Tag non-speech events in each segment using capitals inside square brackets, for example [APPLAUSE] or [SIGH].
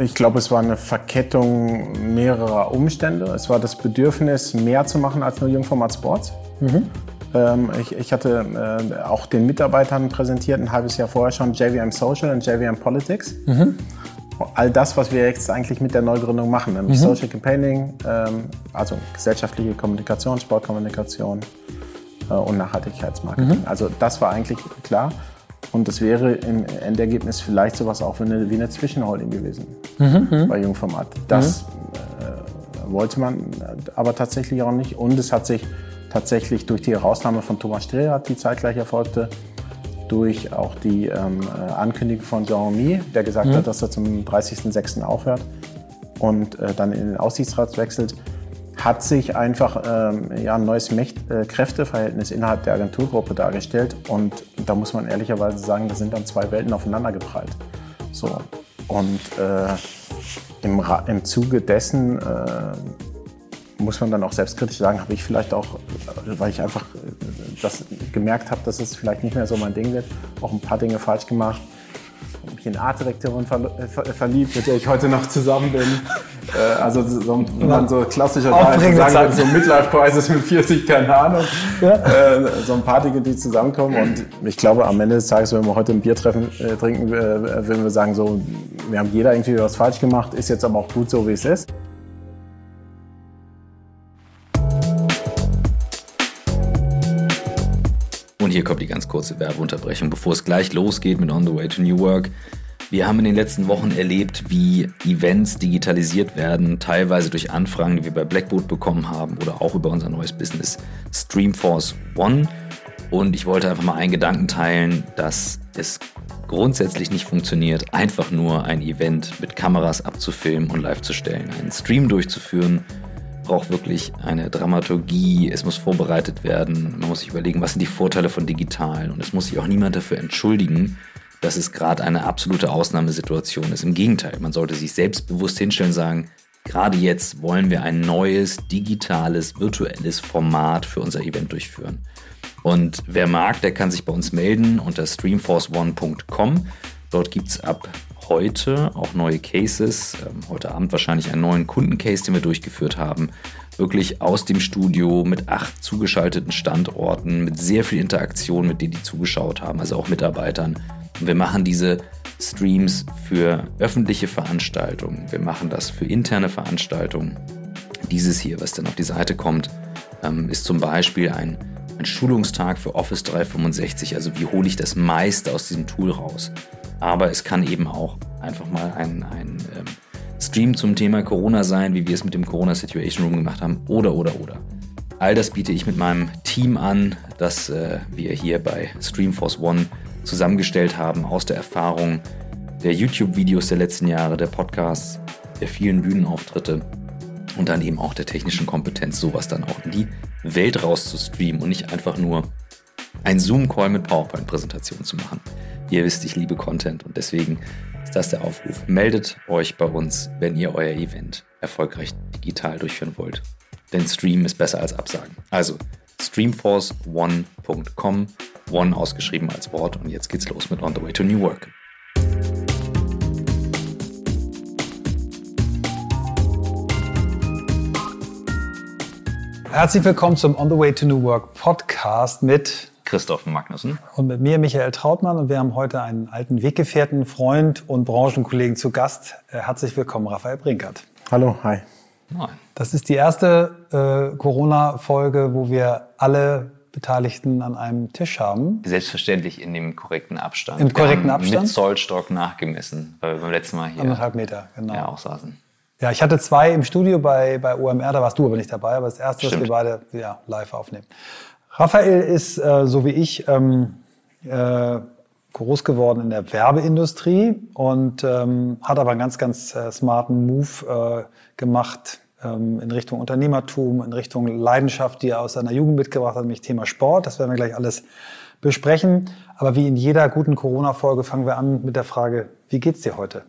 Ich glaube, es war eine Verkettung mehrerer Umstände. Es war das Bedürfnis, mehr zu machen als nur Jungformat Sports. Mhm. Ähm, ich, ich, hatte äh, auch den Mitarbeitern präsentiert, ein halbes Jahr vorher schon, JVM Social und JVM Politics. Mhm. All das, was wir jetzt eigentlich mit der Neugründung machen, nämlich mhm. Social Campaigning, ähm, also gesellschaftliche Kommunikation, Sportkommunikation äh, und Nachhaltigkeitsmarketing. Mhm. Also das war eigentlich klar. Und das wäre im Endergebnis vielleicht sowas auch wie eine, wie eine Zwischenholding gewesen mhm, mhm. bei Jungformat. Das mhm. äh, wollte man aber tatsächlich auch nicht. Und es hat sich tatsächlich durch die Herausnahme von Thomas Streher, die zeitgleich erfolgte, durch auch die ähm, äh, Ankündigung von Jean-Mi, der gesagt mhm. hat, dass er zum 30.06. aufhört und äh, dann in den Aussichtsrat wechselt, hat sich einfach ähm, ja, ein neues Mächt äh, Kräfteverhältnis innerhalb der Agenturgruppe dargestellt. Und da muss man ehrlicherweise sagen, da sind dann zwei Welten aufeinander geprallt. So. Und äh, im, im Zuge dessen äh, muss man dann auch selbstkritisch sagen, habe ich vielleicht auch, äh, weil ich einfach äh, das gemerkt habe, dass es vielleicht nicht mehr so mein Ding wird, auch ein paar Dinge falsch gemacht in Artdirektorin ver ver verliebt, mit der ich heute noch zusammen bin. [LAUGHS] Äh, also so, wenn man so klassischerweise sagen würde, so Midlife-Crisis mit 40, keine Ahnung. Ja. Äh, so ein paar Dinge, die zusammenkommen. Und ich glaube, am Ende des Tages, wenn wir heute ein Bier treffen, äh, trinken, äh, würden wir sagen, so, wir haben jeder irgendwie was falsch gemacht, ist jetzt aber auch gut so, wie es ist. Hier kommt die ganz kurze Werbeunterbrechung, bevor es gleich losgeht mit On the Way to New Work. Wir haben in den letzten Wochen erlebt, wie Events digitalisiert werden, teilweise durch Anfragen, die wir bei Blackboard bekommen haben oder auch über unser neues Business Streamforce One. Und ich wollte einfach mal einen Gedanken teilen, dass es grundsätzlich nicht funktioniert, einfach nur ein Event mit Kameras abzufilmen und live zu stellen, einen Stream durchzuführen braucht wirklich eine Dramaturgie, es muss vorbereitet werden, man muss sich überlegen, was sind die Vorteile von Digitalen und es muss sich auch niemand dafür entschuldigen, dass es gerade eine absolute Ausnahmesituation ist. Im Gegenteil, man sollte sich selbstbewusst hinstellen und sagen, gerade jetzt wollen wir ein neues, digitales, virtuelles Format für unser Event durchführen. Und wer mag, der kann sich bei uns melden unter streamforceone.com. Dort gibt es ab heute auch neue Cases. Ähm, heute Abend wahrscheinlich einen neuen Kundencase, den wir durchgeführt haben. Wirklich aus dem Studio mit acht zugeschalteten Standorten, mit sehr viel Interaktion mit denen, die zugeschaut haben, also auch Mitarbeitern. Und wir machen diese Streams für öffentliche Veranstaltungen. Wir machen das für interne Veranstaltungen. Dieses hier, was dann auf die Seite kommt, ähm, ist zum Beispiel ein, ein Schulungstag für Office 365. Also wie hole ich das meiste aus diesem Tool raus? Aber es kann eben auch einfach mal ein, ein ähm, Stream zum Thema Corona sein, wie wir es mit dem Corona Situation Room gemacht haben, oder, oder, oder. All das biete ich mit meinem Team an, das äh, wir hier bei Streamforce One zusammengestellt haben aus der Erfahrung der YouTube-Videos der letzten Jahre, der Podcasts, der vielen Bühnenauftritte und dann eben auch der technischen Kompetenz, sowas dann auch in die Welt raus zu streamen und nicht einfach nur ein Zoom-Call mit PowerPoint-Präsentation zu machen. Ihr wisst, ich liebe Content und deswegen ist das der Aufruf. Meldet euch bei uns, wenn ihr euer Event erfolgreich digital durchführen wollt. Denn Stream ist besser als Absagen. Also streamforceone.com, One ausgeschrieben als Wort und jetzt geht's los mit On the Way to New Work. Herzlich willkommen zum On the Way to New Work Podcast mit Christoph Magnussen. Und mit mir Michael Trautmann und wir haben heute einen alten Weggefährten, Freund und Branchenkollegen zu Gast. Äh, herzlich willkommen, Raphael Brinkert. Hallo, hi. Moin. Das ist die erste äh, Corona-Folge, wo wir alle Beteiligten an einem Tisch haben. Selbstverständlich in dem korrekten Abstand. Im korrekten Abstand? Mit Zollstock nachgemessen, weil wir beim letzten Mal hier anderthalb Meter, genau. Ja, auch saßen. Ja, ich hatte zwei im Studio bei, bei OMR, da warst du aber nicht dabei, aber das erste, Stimmt. dass wir beide ja, live aufnehmen. Raphael ist, äh, so wie ich, ähm, äh, groß geworden in der Werbeindustrie und ähm, hat aber einen ganz, ganz äh, smarten Move äh, gemacht ähm, in Richtung Unternehmertum, in Richtung Leidenschaft, die er aus seiner Jugend mitgebracht hat, nämlich Thema Sport. Das werden wir gleich alles besprechen. Aber wie in jeder guten Corona-Folge fangen wir an mit der Frage, wie geht's dir heute?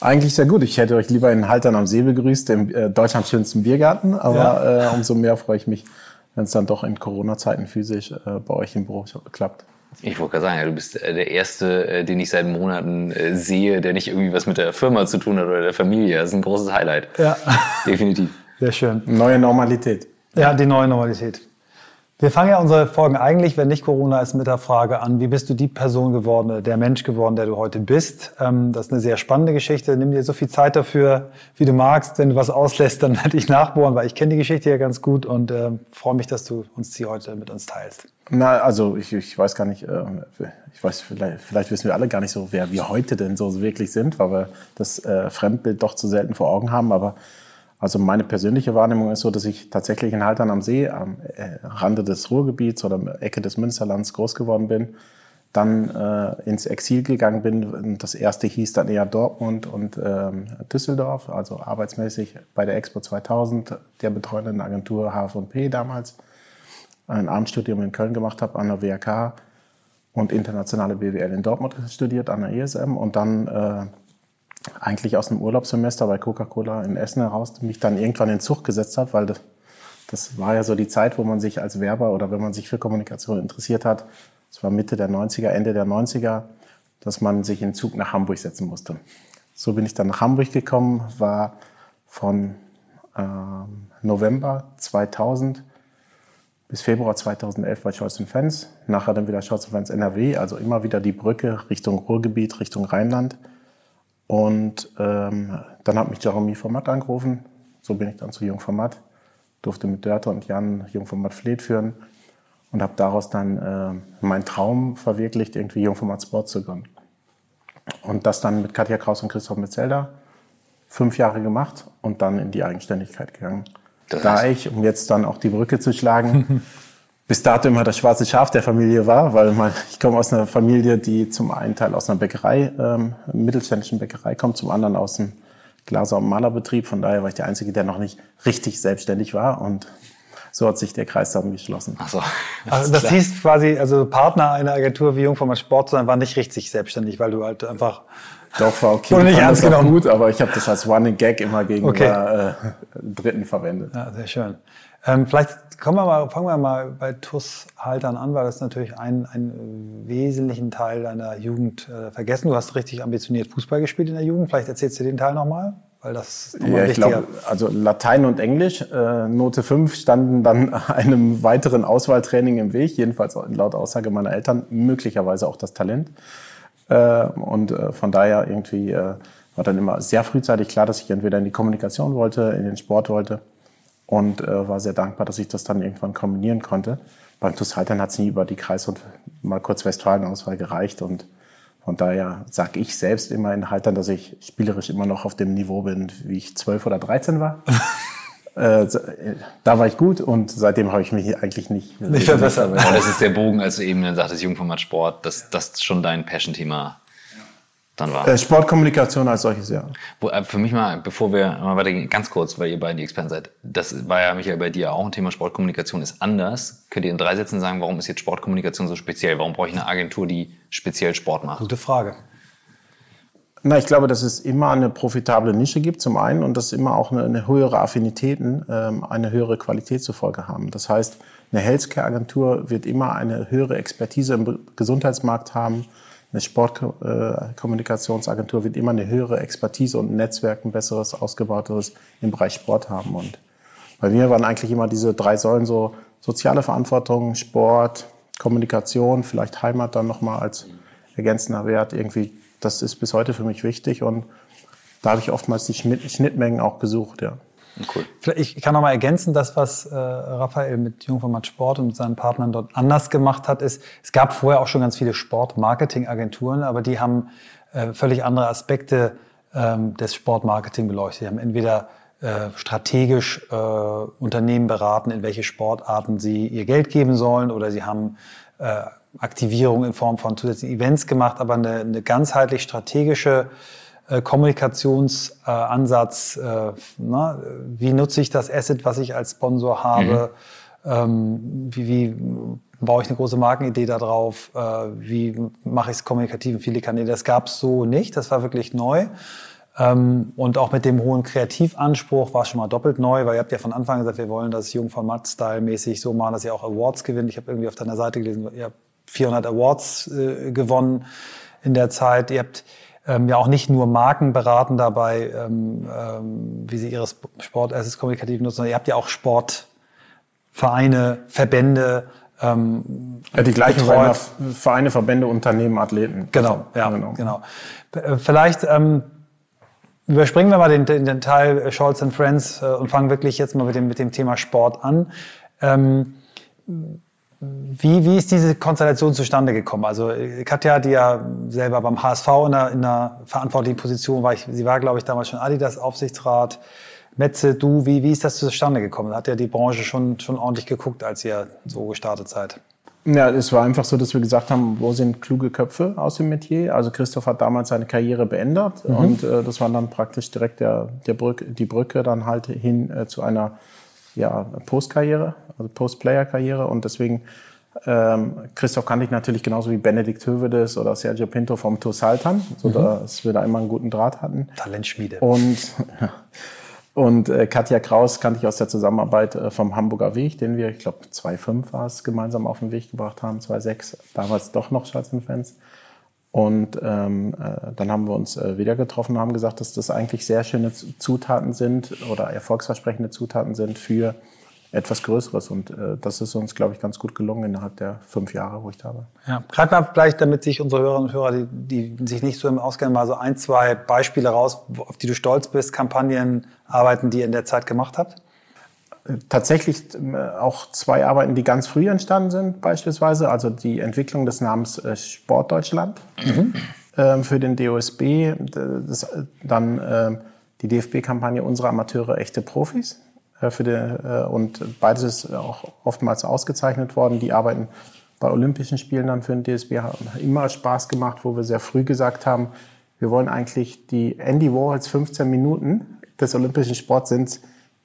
Eigentlich sehr gut. Ich hätte euch lieber in Haltern am See begrüßt, dem äh, Deutschlands schönsten Biergarten. Aber ja. äh, umso mehr freue ich mich, wenn es dann doch in Corona-Zeiten physisch äh, bei euch im Büro klappt. Ich wollte gerade sagen, du bist äh, der Erste, äh, den ich seit Monaten äh, sehe, der nicht irgendwie was mit der Firma zu tun hat oder der Familie. Das ist ein großes Highlight. Ja. Definitiv. Sehr schön. Neue Normalität. Ja, die neue Normalität. Wir fangen ja unsere Folgen eigentlich, wenn nicht Corona ist, mit der Frage an, wie bist du die Person geworden, der Mensch geworden, der du heute bist? Ähm, das ist eine sehr spannende Geschichte. Nimm dir so viel Zeit dafür, wie du magst. Wenn du was auslässt, dann [LAUGHS] werde ich nachbohren, weil ich kenne die Geschichte ja ganz gut und äh, freue mich, dass du uns die heute mit uns teilst. Na, also ich, ich weiß gar nicht, äh, ich weiß, vielleicht, vielleicht wissen wir alle gar nicht so, wer wir heute denn so wirklich sind, weil wir das äh, Fremdbild doch zu selten vor Augen haben. Aber also meine persönliche Wahrnehmung ist so, dass ich tatsächlich in Haltern am See, am äh, Rande des Ruhrgebiets oder Ecke des Münsterlands groß geworden bin, dann äh, ins Exil gegangen bin. Das erste hieß dann eher Dortmund und ähm, Düsseldorf, also arbeitsmäßig bei der Expo 2000, der betreuenden Agentur H&P damals, ein Abendstudium in Köln gemacht habe an der WRK und internationale BWL in Dortmund studiert an der ESM und dann äh, eigentlich aus dem Urlaubssemester bei Coca-Cola in Essen heraus mich dann irgendwann in Zug gesetzt habe, weil das, das war ja so die Zeit, wo man sich als Werber oder wenn man sich für Kommunikation interessiert hat, es war Mitte der 90er, Ende der 90er, dass man sich in Zug nach Hamburg setzen musste. So bin ich dann nach Hamburg gekommen, war von äh, November 2000 bis Februar 2011 bei Scholz Fans, nachher dann wieder Scholz Fans NRW, also immer wieder die Brücke Richtung Ruhrgebiet, Richtung Rheinland. Und ähm, dann hat mich Jeremy Format angerufen. So bin ich dann zu Jungformat. Durfte mit Dörte und Jan Jungformat Fleet führen und habe daraus dann äh, meinen Traum verwirklicht, irgendwie Jungformat Sport zu gründen. Und das dann mit Katja Kraus und Christoph Metzelder fünf Jahre gemacht und dann in die Eigenständigkeit gegangen. Das da ich, um jetzt dann auch die Brücke zu schlagen, [LAUGHS] bis dato immer das schwarze Schaf der Familie war, weil man, ich komme aus einer Familie, die zum einen Teil aus einer Bäckerei, ähm, mittelständischen Bäckerei kommt, zum anderen aus einem Glaser- und Malerbetrieb. Von daher war ich der Einzige, der noch nicht richtig selbstständig war und so hat sich der Kreis dann geschlossen. Ach so. Also das hieß quasi, also Partner einer Agentur wie Jungformat Sport zu sein, war nicht richtig selbstständig, weil du halt einfach doch, war okay. Wurde nicht ernst genommen. gut, aber ich habe das als Running Gag immer gegenüber okay. äh, Dritten verwendet. Ja, sehr schön. Ähm, vielleicht kommen wir mal, fangen wir mal bei TUS Haltern an, weil das natürlich einen, einen wesentlichen Teil deiner Jugend äh, vergessen. Du hast richtig ambitioniert Fußball gespielt in der Jugend. Vielleicht erzählst du den Teil nochmal, weil das ist ja, ich glaube, also Latein und Englisch, äh, Note 5 standen dann [LAUGHS] einem weiteren Auswahltraining im Weg, jedenfalls laut Aussage meiner Eltern, möglicherweise auch das Talent. Äh, und äh, von daher irgendwie äh, war dann immer sehr frühzeitig klar, dass ich entweder in die Kommunikation wollte, in den Sport wollte und äh, war sehr dankbar, dass ich das dann irgendwann kombinieren konnte. Beim TuS Haltern hat es nie über die Kreis- und mal kurz Westfalen-Auswahl gereicht und von daher sage ich selbst immer in Haltern, dass ich spielerisch immer noch auf dem Niveau bin, wie ich zwölf oder dreizehn war. [LAUGHS] äh, da war ich gut und seitdem habe ich mich eigentlich nicht, nicht verbessert. Und das ist der Bogen, als du eben dann sagtest, Jungformat Sport, dass das schon dein Passion-Thema dann war. Äh, Sportkommunikation als solches, ja. Äh, für mich mal, bevor wir mal weitergehen, ganz kurz, weil ihr beiden die Experten seid. Das war ja, Michael, bei dir auch ein Thema. Sportkommunikation ist anders. Könnt ihr in drei Sätzen sagen, warum ist jetzt Sportkommunikation so speziell? Warum brauche ich eine Agentur, die speziell Sport macht? Gute Frage. Na, ich glaube, dass es immer eine profitable Nische gibt, zum einen, und dass immer auch eine, eine höhere Affinitäten, ähm, eine höhere Qualität zur Folge haben. Das heißt, eine Healthcare-Agentur wird immer eine höhere Expertise im Gesundheitsmarkt haben, eine Sportkommunikationsagentur wird immer eine höhere Expertise und ein Netzwerk, ein besseres, ausgebauteres im Bereich Sport haben. Und bei mir waren eigentlich immer diese drei Säulen so soziale Verantwortung, Sport, Kommunikation, vielleicht Heimat dann nochmal als ergänzender Wert. Irgendwie, das ist bis heute für mich wichtig und da habe ich oftmals die Schnittmengen auch gesucht, ja. Cool. Ich kann noch mal ergänzen, das, was äh, Raphael mit Jungformat Sport und seinen Partnern dort anders gemacht hat, ist, es gab vorher auch schon ganz viele Sportmarketing-Agenturen, aber die haben äh, völlig andere Aspekte ähm, des Sportmarketing beleuchtet. Die haben entweder äh, strategisch äh, Unternehmen beraten, in welche Sportarten sie ihr Geld geben sollen, oder sie haben äh, Aktivierung in Form von zusätzlichen Events gemacht, aber eine, eine ganzheitlich strategische Kommunikationsansatz, äh, na, wie nutze ich das Asset, was ich als Sponsor habe, mhm. ähm, wie, wie baue ich eine große Markenidee da drauf, äh, wie mache ich es kommunikativ in viele Kanäle. Das gab es so nicht, das war wirklich neu. Ähm, und auch mit dem hohen Kreativanspruch war es schon mal doppelt neu, weil ihr habt ja von Anfang gesagt, wir wollen das Jungformat-Style-mäßig so machen, dass ihr auch Awards gewinnt. Ich habe irgendwie auf deiner Seite gelesen, ihr habt 400 Awards äh, gewonnen in der Zeit. Ihr habt ähm, ja auch nicht nur Marken beraten dabei, ähm, ähm, wie sie ihre Sportassets kommunikativ nutzen, sondern ihr habt ja auch Sportvereine, Verbände. Ähm, ja, die gleichen betreut. Vereine, Verbände, Unternehmen, Athleten. Genau, ja, genau. genau. Äh, vielleicht ähm, überspringen wir mal den, den, den Teil Scholz and Friends äh, und fangen wirklich jetzt mal mit dem, mit dem Thema Sport an. Ähm, wie, wie ist diese Konstellation zustande gekommen? Also Katja, die ja selber beim HSV in einer, in einer verantwortlichen Position war, ich, sie war, glaube ich, damals schon Adidas Aufsichtsrat. Metze, du, wie, wie ist das zustande gekommen? Hat ja die Branche schon, schon ordentlich geguckt, als ihr so gestartet seid? Ja, es war einfach so, dass wir gesagt haben, wo sind kluge Köpfe aus dem Metier? Also Christoph hat damals seine Karriere beendet mhm. und äh, das war dann praktisch direkt der, der Brücke, die Brücke dann halt hin äh, zu einer ja, Postkarriere, also Post-Player-Karriere. Und deswegen, ähm, Christoph kannte ich natürlich genauso wie Benedikt Hövedes oder Sergio Pinto vom Tour Saltan, so mhm. dass wir da immer einen guten Draht hatten. Talentschmiede. Und, [LAUGHS] und äh, Katja Kraus kannte ich aus der Zusammenarbeit äh, vom Hamburger Weg, den wir, ich glaube, 2,5 war es, gemeinsam auf den Weg gebracht haben, 2,6, damals doch noch Schatzenfans. Und ähm, äh, dann haben wir uns äh, wieder getroffen und haben gesagt, dass das eigentlich sehr schöne Zutaten sind oder erfolgsversprechende Zutaten sind für etwas Größeres. Und äh, das ist uns, glaube ich, ganz gut gelungen innerhalb der fünf Jahre, wo ich da war. Ja, gerade mal vielleicht, damit sich unsere Hörerinnen und Hörer, die, die sich nicht so im Auskennen, mal so ein, zwei Beispiele raus, auf die du stolz bist, Kampagnen, Arbeiten, die ihr in der Zeit gemacht habt tatsächlich äh, auch zwei Arbeiten, die ganz früh entstanden sind, beispielsweise. Also die Entwicklung des Namens äh, Sportdeutschland mhm. Ähm, für den DOSB, das, dann ähm, die DFB-Kampagne Unsere Amateure, echte Profis. Äh, für die, und beides ist auch oftmals ausgezeichnet worden. Die Arbeiten bei Olympischen Spielen dann für den DSB haben immer Spaß gemacht, wo wir sehr früh gesagt haben, wir wollen eigentlich die Andy Warhols 15 Minuten des olympischen Sports sind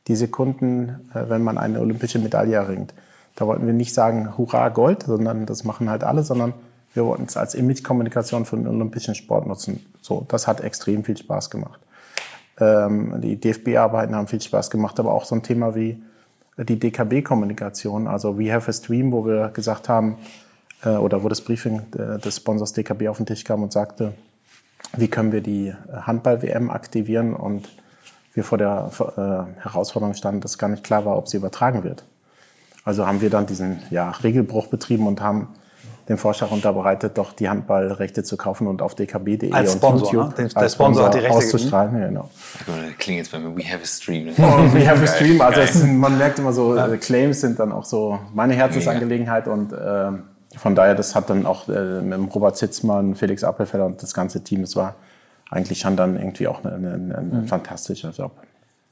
die Sekunden, äh, wenn man eine olympische Medaille erringt. Da wollten wir nicht sagen, hurra, Gold, sondern das machen halt alle, sondern wir wollten es als Image-Kommunikation für den olympischen Sport nutzen. So, das hat extrem viel Spaß gemacht. Ähm, die DFB-Arbeiten haben viel Spaß gemacht, aber auch so ein Thema wie die DKB-Kommunikation, also We Have a Stream, wo wir gesagt haben, äh, oder wo das Briefing äh, des Sponsors DKB auf den Tisch kam und sagte, wie können wir die Handball-WM aktivieren und wir vor der äh, Herausforderung standen, dass gar nicht klar war, ob sie übertragen wird. Also haben wir dann diesen ja, Regelbruch betrieben und haben den Vorschlag unterbreitet, doch die Handballrechte zu kaufen und auf dkb.de und Sponsor, YouTube ne? der Sponsor, hat die Rechte auszustrahlen. Ja, genau. Klingt jetzt bei mir, we have a stream. Oh, we have a stream. Also es, man merkt immer so, ja. Claims sind dann auch so meine Herzensangelegenheit und äh, von daher, das hat dann auch äh, mit Robert Zitzmann, Felix Appelfelder und das ganze Team, es war eigentlich schon dann irgendwie auch ein, ein mhm. fantastischer Job.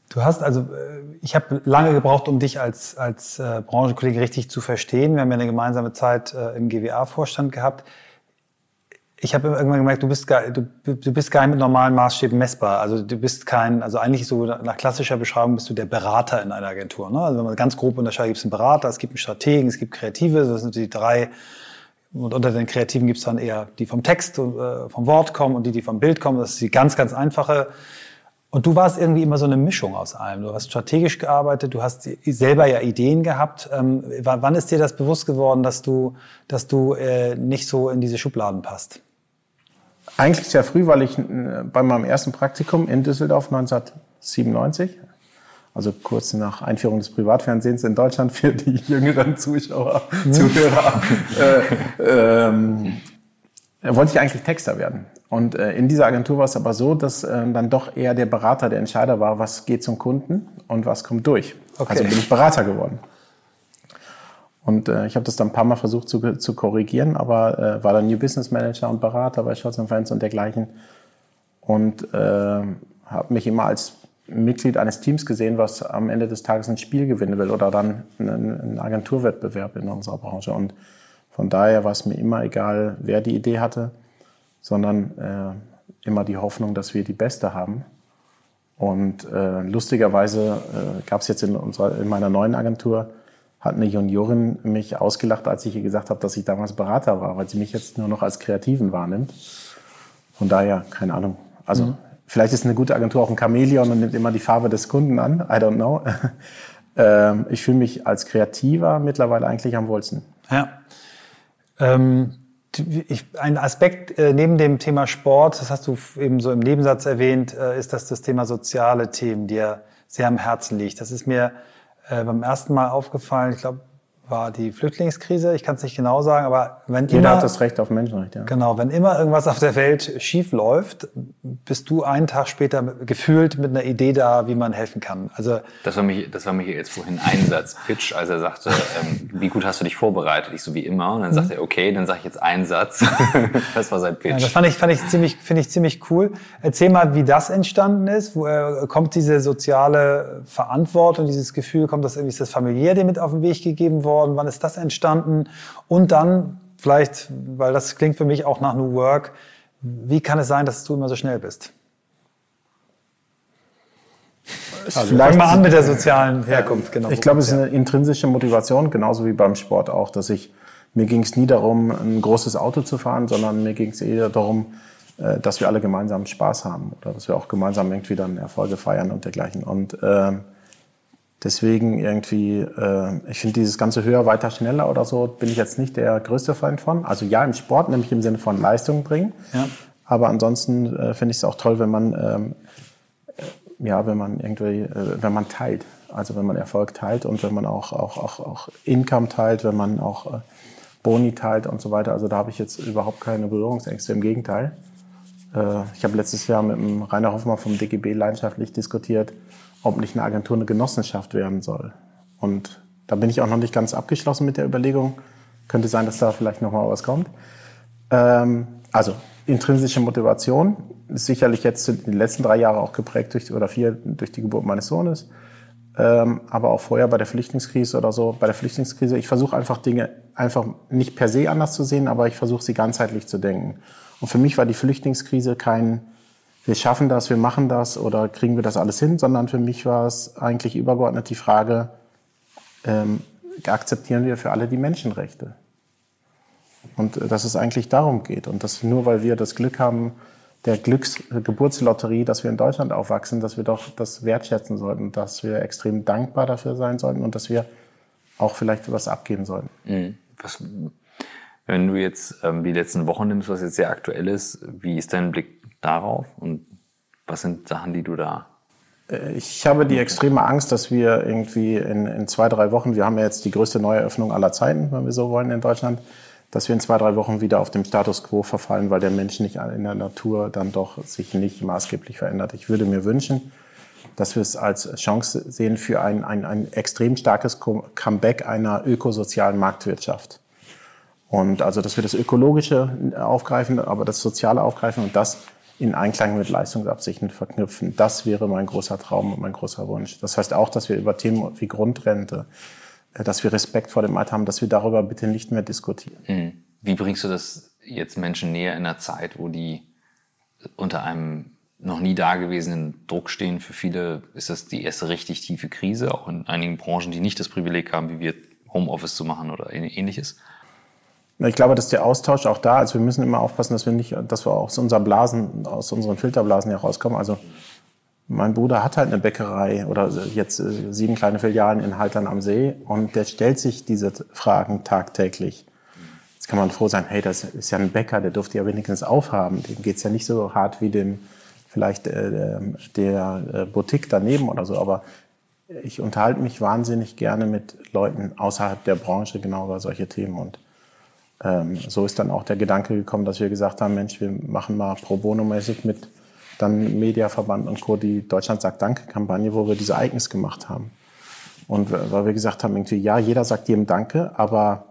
Du hast also, äh, ich habe lange gebraucht, um dich als, als äh, Branchenkollege richtig zu verstehen. Wir haben ja eine gemeinsame Zeit äh, im GWA-Vorstand gehabt. Ich habe irgendwann gemerkt, du bist, gar, du, du bist gar nicht mit normalen Maßstäben messbar. Also du bist kein, also eigentlich so nach klassischer Beschreibung bist du der Berater in einer Agentur. Ne? Also wenn man ganz grob unterscheidet, gibt es einen Berater, es gibt einen Strategen, es gibt Kreative, das sind die drei und unter den Kreativen gibt's dann eher die vom Text, äh, vom Wort kommen und die, die vom Bild kommen. Das ist die ganz, ganz einfache. Und du warst irgendwie immer so eine Mischung aus allem. Du hast strategisch gearbeitet, du hast selber ja Ideen gehabt. Ähm, wann ist dir das bewusst geworden, dass du, dass du äh, nicht so in diese Schubladen passt? Eigentlich sehr früh, weil ich äh, bei meinem ersten Praktikum in Düsseldorf 1997 also kurz nach Einführung des Privatfernsehens in Deutschland für die [LAUGHS] jüngeren Zuschauer. Zuhörer, äh, ähm, wollte ich eigentlich Texter werden. Und äh, in dieser Agentur war es aber so, dass äh, dann doch eher der Berater der Entscheider war, was geht zum Kunden und was kommt durch. Okay. Also bin ich Berater geworden. Und äh, ich habe das dann ein paar Mal versucht zu, zu korrigieren, aber äh, war dann New Business Manager und Berater bei Scholz Fans und dergleichen. Und äh, habe mich immer als Mitglied eines Teams gesehen, was am Ende des Tages ein Spiel gewinnen will oder dann einen Agenturwettbewerb in unserer Branche. Und von daher war es mir immer egal, wer die Idee hatte, sondern äh, immer die Hoffnung, dass wir die Beste haben. Und äh, lustigerweise äh, gab es jetzt in, unserer, in meiner neuen Agentur, hat eine Juniorin mich ausgelacht, als ich ihr gesagt habe, dass ich damals Berater war, weil sie mich jetzt nur noch als Kreativen wahrnimmt. Von daher, keine Ahnung. Also mhm. Vielleicht ist eine gute Agentur auch ein Chamäleon und nimmt immer die Farbe des Kunden an. I don't know. [LAUGHS] Ähm, ich fühle mich als Kreativer mittlerweile eigentlich am wohlsten. Ja. Ähm, ich, ein Aspekt äh, neben dem Thema Sport, das hast du eben so im Nebensatz erwähnt, äh, ist das das Thema soziale Themen, dir sehr am Herzen liegt. Das ist mir äh, beim ersten Mal aufgefallen. Ich glaube, war die Flüchtlingskrise. Ich kann es nicht genau sagen, aber wenn Jeder immer, hat das Recht auf Menschenrechte. Ja. Genau, wenn immer irgendwas auf der Welt schief läuft, bist du einen Tag später gefühlt mit einer Idee da, wie man helfen kann. Also das war mich, das war mich jetzt vorhin Einsatz-Pitch, als er sagte, ähm, wie gut hast du dich vorbereitet? Ich so wie immer. Und dann mhm. sagte er, okay, dann sage ich jetzt einen Satz. [LAUGHS] das war sein Pitch. Ja, das fand ich, fand ich ziemlich, finde ich ziemlich cool. Erzähl mal, wie das entstanden ist. Wo, äh, kommt diese soziale Verantwortung, dieses Gefühl, kommt das irgendwie, ist das familiär dir mit auf den Weg gegeben worden? Worden? Wann ist das entstanden? Und dann vielleicht, weil das klingt für mich auch nach New Work, wie kann es sein, dass du immer so schnell bist? Also vielleicht mal an mit der sozialen Herkunft. Genau. Ich glaube, es ist eine intrinsische Motivation, genauso wie beim Sport auch, dass ich mir ging es nie darum, ein großes Auto zu fahren, sondern mir ging es eher darum, äh, dass wir alle gemeinsam Spaß haben oder dass wir auch gemeinsam irgendwie dann Erfolge feiern und dergleichen. Und äh, Deswegen irgendwie, äh, ich finde dieses ganze höher, weiter, schneller oder so, bin ich jetzt nicht der größte Freund von. Also ja, im Sport, nämlich im Sinne von Leistung bringen. Ja. Aber ansonsten äh, finde ich es auch toll, wenn man, ähm, äh, ja, wenn man irgendwie, äh, wenn man teilt. Also wenn man Erfolg teilt und wenn man auch, auch, auch, auch Income teilt, wenn man auch äh, Boni teilt und so weiter. Also da habe ich jetzt überhaupt keine Berührungsängste, im Gegenteil. Äh, ich habe letztes Jahr mit dem Rainer Hoffmann vom DGB leidenschaftlich diskutiert, ob nicht eine Agentur eine Genossenschaft werden soll. Und da bin ich auch noch nicht ganz abgeschlossen mit der Überlegung. Könnte sein, dass da vielleicht noch mal was kommt. Ähm, also intrinsische Motivation ist sicherlich jetzt in den letzten drei Jahren auch geprägt durch oder vier durch die Geburt meines Sohnes. Ähm, aber auch vorher bei der Flüchtlingskrise oder so. Bei der Flüchtlingskrise, ich versuche einfach Dinge einfach nicht per se anders zu sehen, aber ich versuche sie ganzheitlich zu denken. Und für mich war die Flüchtlingskrise kein wir schaffen das, wir machen das oder kriegen wir das alles hin, sondern für mich war es eigentlich übergeordnet die Frage, ähm, akzeptieren wir für alle die Menschenrechte? Und äh, dass es eigentlich darum geht und dass nur weil wir das Glück haben, der Glücksgeburtslotterie, dass wir in Deutschland aufwachsen, dass wir doch das wertschätzen sollten, dass wir extrem dankbar dafür sein sollten und dass wir auch vielleicht was abgeben sollten. Mhm. Was, wenn du jetzt ähm, die letzten Wochen nimmst, was jetzt sehr aktuell ist, wie ist dein Blick darauf? Und was sind Sachen, die du da äh, ich habe die extreme Angst, dass wir irgendwie in, in, zwei, drei Wochen, wir haben ja jetzt die größte Neueröffnung aller Zeiten, wenn wir so wollen, in Deutschland, dass wir in zwei, drei Wochen wieder auf dem Status quo verfallen, weil der Mensch nicht in der Natur dann doch sich nicht maßgeblich verändert. Ich würde mir wünschen, dass wir es als Chance sehen für ein, ein, ein extrem starkes Comeback einer ökosozialen Marktwirtschaft. Und also, dass wir das Ökologische aufgreifen, aber das Soziale aufgreifen und das in Einklang mit Leistungsabsichten verknüpfen. Das wäre mein großer Traum und mein großer Wunsch. Das heißt auch, dass wir über Themen wie Grundrente, äh, dass wir Respekt vor dem Alter haben, dass wir darüber bitte nicht mehr diskutieren. Hm. Wie bringst du das jetzt Menschen näher in einer Zeit, wo die unter einem noch nie dagewesenen Druck stehen? Für viele ist das die erste richtig tiefe Krise, auch in einigen Branchen, die nicht das Privileg haben, wie wir Homeoffice zu machen oder ähnliches. Ich glaube, dass der Austausch auch da ist. Wir müssen immer aufpassen, dass wir nicht, dass wir aus unseren Blasen, aus unseren Filterblasen herauskommen. Also mein Bruder hat halt eine Bäckerei oder jetzt äh, sieben kleine Filialen in Haltern am See und der stellt sich diese Fragen tagtäglich. Jetzt kann man froh sein, hey, das ist ja ein Bäcker, der durfte ja wenigstens aufhaben. Dem geht's ja nicht so hart wie dem vielleicht äh, der äh, Boutique daneben oder so. Aber ich unterhalte mich wahnsinnig gerne mit Leuten außerhalb der Branche genau über solche Themen und ähm, so ist dann auch der Gedanke gekommen, dass wir gesagt haben, Mensch, wir machen mal pro bono mäßig mit dann Mediaverband und Co. die Deutschland sagt Danke-Kampagne, wo wir diese Ereignis gemacht haben. Und weil wir gesagt haben, irgendwie, ja, jeder sagt jedem Danke, aber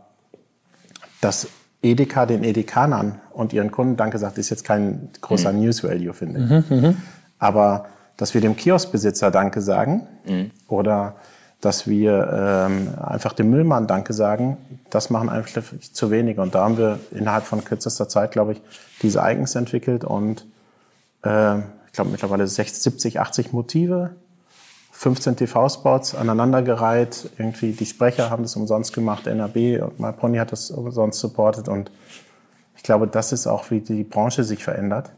dass Edeka den Edekanern und ihren Kunden Danke sagt, ist jetzt kein großer mhm. News-Value, finde ich. Mhm, mhm, aber dass wir dem Kioskbesitzer Danke sagen mhm. oder dass wir ähm, einfach dem Müllmann Danke sagen, das machen einfach zu wenig. Und da haben wir innerhalb von kürzester Zeit, glaube ich, diese Eigens entwickelt und äh, ich glaube mittlerweile 60, 70, 80 Motive, 15 TV-Spots aneinandergereiht. Irgendwie die Sprecher haben das umsonst gemacht, NAB und MyPony hat das umsonst supportet. Und ich glaube, das ist auch, wie die Branche sich verändert,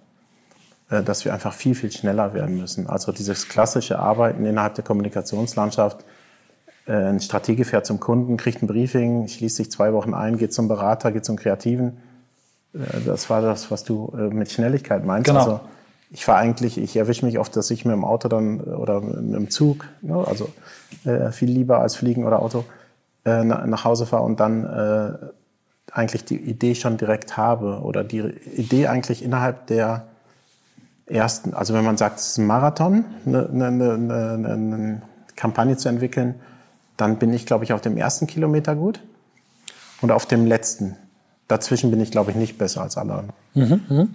äh, dass wir einfach viel, viel schneller werden müssen. Also dieses klassische Arbeiten innerhalb der Kommunikationslandschaft ein Stratege fährt zum Kunden, kriegt ein Briefing, schließt sich zwei Wochen ein, geht zum Berater, geht zum Kreativen. Äh, das war das, was du äh, mit Schnelligkeit meinst. Genau. Also ich fahre eigentlich, ich erwische mich oft, dass ich mit dem Auto dann oder mit dem Zug, ne, also äh, viel lieber als Fliegen oder Auto, äh, nach Hause fahre und dann äh, eigentlich die Idee schon direkt habe oder die Idee eigentlich innerhalb der ersten, also wenn man sagt, es ist ein Marathon, eine, eine, eine, eine Kampagne zu entwickeln, dann bin ich, glaube ich, auf dem ersten Kilometer gut und auf dem letzten. Dazwischen bin ich, glaube ich, nicht besser als alle anderen. Mhm, mh.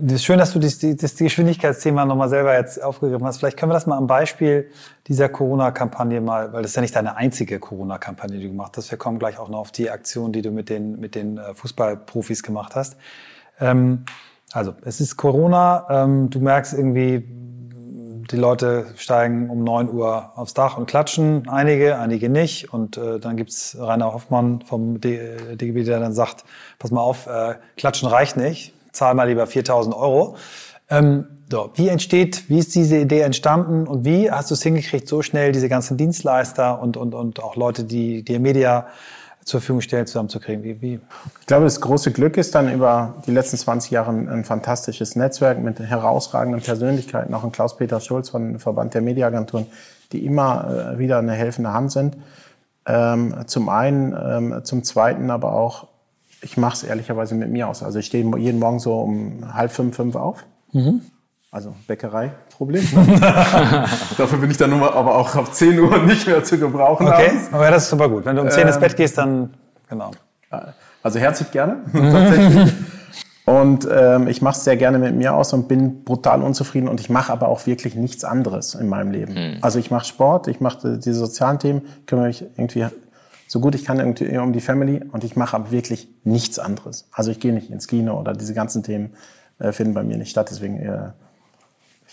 Das ist schön, dass du das, das Geschwindigkeitsthema nochmal selber jetzt aufgegriffen hast. Vielleicht können wir das mal am Beispiel dieser Corona-Kampagne mal, weil das ist ja nicht deine einzige Corona-Kampagne, die du gemacht hast. Wir kommen gleich auch noch auf die Aktion, die du mit den, mit den äh, Fußballprofis gemacht hast. Ähm, also, es ist Corona, ähm, du merkst irgendwie, die Leute steigen um 9 Uhr aufs Dach und klatschen, einige, einige nicht. Und äh, dann gibt's Rainer Hoffmann vom DGB, der dann sagt, pass mal auf, äh, klatschen reicht nicht, zahl mal lieber 4000 Euro. Ähm, so, wie entsteht, wie ist diese Idee entstanden und wie hast du es hingekriegt, so schnell diese ganzen Dienstleister und, und, und auch Leute, die dir Media zur Verfügung stellen, zusammenzukriegen? Wie, wie? Ich glaube, das große Glück ist dann über die letzten 20 Jahre ein, ein fantastisches Netzwerk mit herausragenden Persönlichkeiten, auch ein Klaus-Peter Schulz von Verband der Mediaagenturen, die immer äh, wieder eine helfende Hand sind. Ähm, zum einen, ähm, zum zweiten aber auch, ich mache es ehrlicherweise mit mir aus. Also ich stehe jeden Morgen so um halb fünf, fünf auf. Mhm. Also Bäckerei-Problem. Ne? [LAUGHS] Dafür bin ich dann nur aber auch auf 10 Uhr nicht mehr zu gebrauchen. Okay, abends. aber das ist super gut. Wenn du um 10 ähm, ins Bett gehst, dann genau. Also herzlich gerne, [LAUGHS] tatsächlich. Und ähm, ich mache es sehr gerne mit mir aus und bin brutal unzufrieden und ich mache aber auch wirklich nichts anderes in meinem Leben. Mhm. Also ich mache Sport, ich mache diese sozialen Themen, kümmere mich irgendwie so gut ich kann irgendwie um die Family und ich mache aber wirklich nichts anderes. Also ich gehe nicht ins Kino oder diese ganzen Themen äh, finden bei mir nicht statt. Deswegen äh,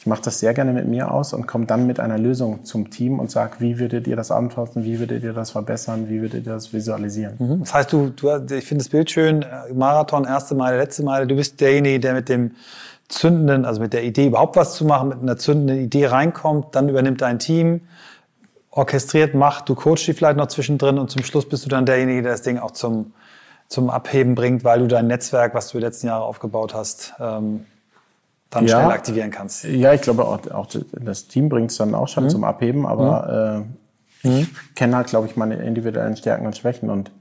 ich mache das sehr gerne mit mir aus und komme dann mit einer Lösung zum Team und sage, wie würdet ihr das anfassen, wie würdet ihr das verbessern, wie würdet ihr das visualisieren. Mhm. Das heißt, du, du ich finde das Bild schön, Marathon, erste Meile, letzte Meile, du bist derjenige, der mit dem zündenden, also mit der Idee überhaupt was zu machen, mit einer zündenden Idee reinkommt, dann übernimmt dein Team, orchestriert, macht, du coachst die vielleicht noch zwischendrin und zum Schluss bist du dann derjenige, der das Ding auch zum, zum Abheben bringt, weil du dein Netzwerk, was du die letzten Jahre aufgebaut hast, ähm, dann ja, schnell aktivieren kannst. Ja, ich glaube auch, auch das Team bringt es dann auch schon mhm. zum Abheben, aber mhm. äh, ich mhm. kenne halt, glaube ich, meine individuellen Stärken und Schwächen und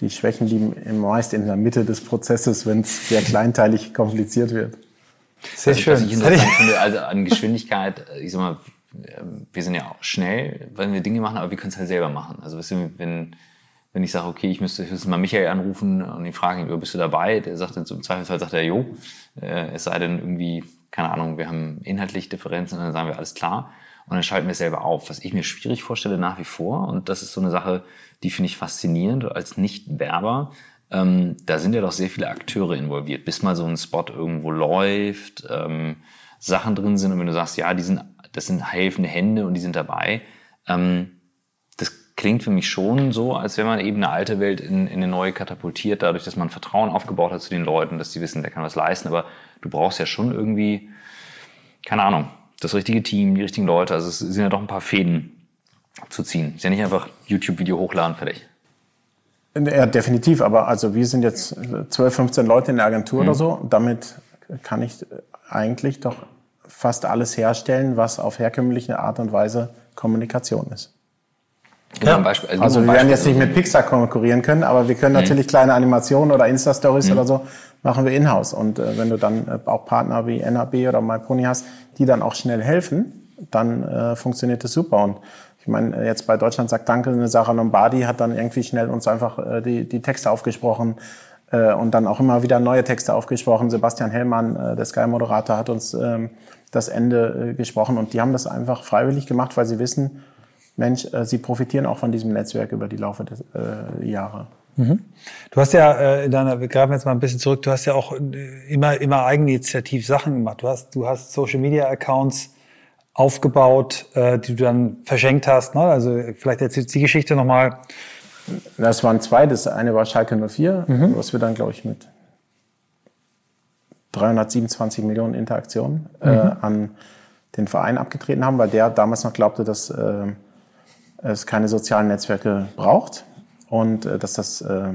die Schwächen liegen meist in der Mitte des Prozesses, wenn es sehr kleinteilig kompliziert wird. Sehr also, schön. Was ich interessant finde, also an Geschwindigkeit, ich sag mal, wir sind ja auch schnell, weil wir Dinge machen, aber wir können es halt selber machen. Also wenn, wenn ich sage, okay, ich müsste, ich müsste mal Michael anrufen und ihn fragen, bist du dabei? Der sagt dann zum Zweifelsfall, sagt er, jo. Äh, es sei denn irgendwie, keine Ahnung, wir haben inhaltlich Differenzen, dann sagen wir alles klar. Und dann schalten wir es selber auf. Was ich mir schwierig vorstelle nach wie vor, und das ist so eine Sache, die finde ich faszinierend als Nicht-Werber, ähm, da sind ja doch sehr viele Akteure involviert, bis mal so ein Spot irgendwo läuft, ähm, Sachen drin sind und wenn du sagst, ja, die sind, das sind helfende Hände und die sind dabei, ähm, klingt für mich schon so, als wenn man eben eine alte Welt in, in eine neue katapultiert, dadurch, dass man Vertrauen aufgebaut hat zu den Leuten, dass sie wissen, der kann was leisten. Aber du brauchst ja schon irgendwie, keine Ahnung, das richtige Team, die richtigen Leute. Also es sind ja doch ein paar Fäden zu ziehen. Es ist ja nicht einfach YouTube-Video hochladen, fertig. Ja, definitiv. Aber also wir sind jetzt 12, 15 Leute in der Agentur mhm. oder so. Damit kann ich eigentlich doch fast alles herstellen, was auf herkömmliche Art und Weise Kommunikation ist. Ja. Beispiel, also, also wir werden jetzt nicht mit Pixar konkurrieren können, aber wir können mhm. natürlich kleine Animationen oder Insta-Stories mhm. oder so machen wir in-house. Und äh, wenn du dann äh, auch Partner wie NAB oder MyPony hast, die dann auch schnell helfen, dann äh, funktioniert das super. Und ich meine, jetzt bei Deutschland sagt Danke, eine Sarah Lombardi hat dann irgendwie schnell uns einfach äh, die, die Texte aufgesprochen äh, und dann auch immer wieder neue Texte aufgesprochen. Sebastian Hellmann, äh, der Sky-Moderator, hat uns ähm, das Ende äh, gesprochen und die haben das einfach freiwillig gemacht, weil sie wissen, Mensch, äh, sie profitieren auch von diesem Netzwerk über die Laufe der äh, Jahre. Mhm. Du hast ja, äh, in deiner, wir greifen jetzt mal ein bisschen zurück, du hast ja auch äh, immer, immer eigeninitiativ Sachen gemacht. Du hast, du hast Social Media Accounts aufgebaut, äh, die du dann verschenkt hast. Ne? Also vielleicht erzählst du die Geschichte nochmal. Das waren zwei. Das eine war Schalke 04, mhm. was wir dann, glaube ich, mit 327 Millionen Interaktionen äh, mhm. an den Verein abgetreten haben, weil der damals noch glaubte, dass äh, es keine sozialen Netzwerke braucht und äh, dass das äh,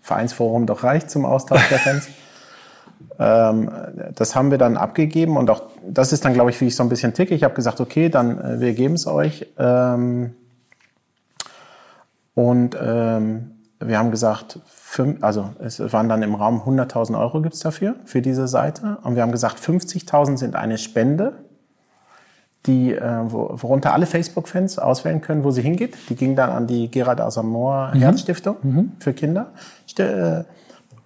Vereinsforum doch reicht zum Austausch der Fans. [LAUGHS] ähm, das haben wir dann abgegeben und auch das ist dann, glaube ich, wie ich so ein bisschen ticke. Ich habe gesagt, okay, dann äh, wir geben es euch. Ähm, und ähm, wir haben gesagt, also es waren dann im Raum 100.000 Euro gibt's dafür, für diese Seite. Und wir haben gesagt, 50.000 sind eine Spende die, äh, worunter alle Facebook-Fans auswählen können, wo sie hingeht. Die ging dann an die Gerald Asamoah mhm. Herzstiftung mhm. für Kinder. Äh,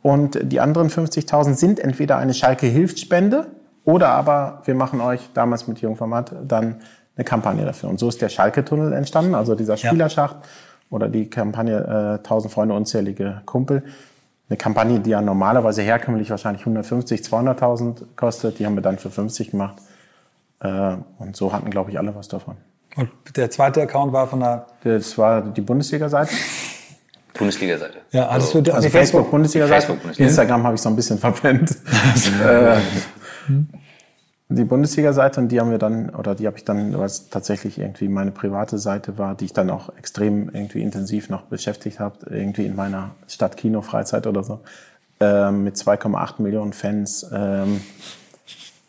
und die anderen 50.000 sind entweder eine Schalke Hilfsspende oder aber wir machen euch damals mit Jungformat dann eine Kampagne dafür. Und so ist der Schalke-Tunnel entstanden, also dieser Spielerschacht ja. oder die Kampagne äh, 1000 Freunde, unzählige Kumpel. Eine Kampagne, die ja normalerweise herkömmlich wahrscheinlich 150, 200.000 kostet, die haben wir dann für 50 gemacht. Äh, und so hatten, glaube ich, alle was davon. Und der zweite Account war von der. Das war die Bundesliga-Seite. Bundesliga-Seite. Ja, also, also, also Facebook, Bundesliga-Seite. Facebook, Bundesliga Instagram habe ich so ein bisschen verpennt. [LAUGHS] äh, die Bundesliga-Seite und die haben wir dann, oder die habe ich dann, was tatsächlich irgendwie meine private Seite war, die ich dann auch extrem irgendwie intensiv noch beschäftigt habe, irgendwie in meiner Stadt-Kino-Freizeit oder so, äh, mit 2,8 Millionen Fans. Ähm,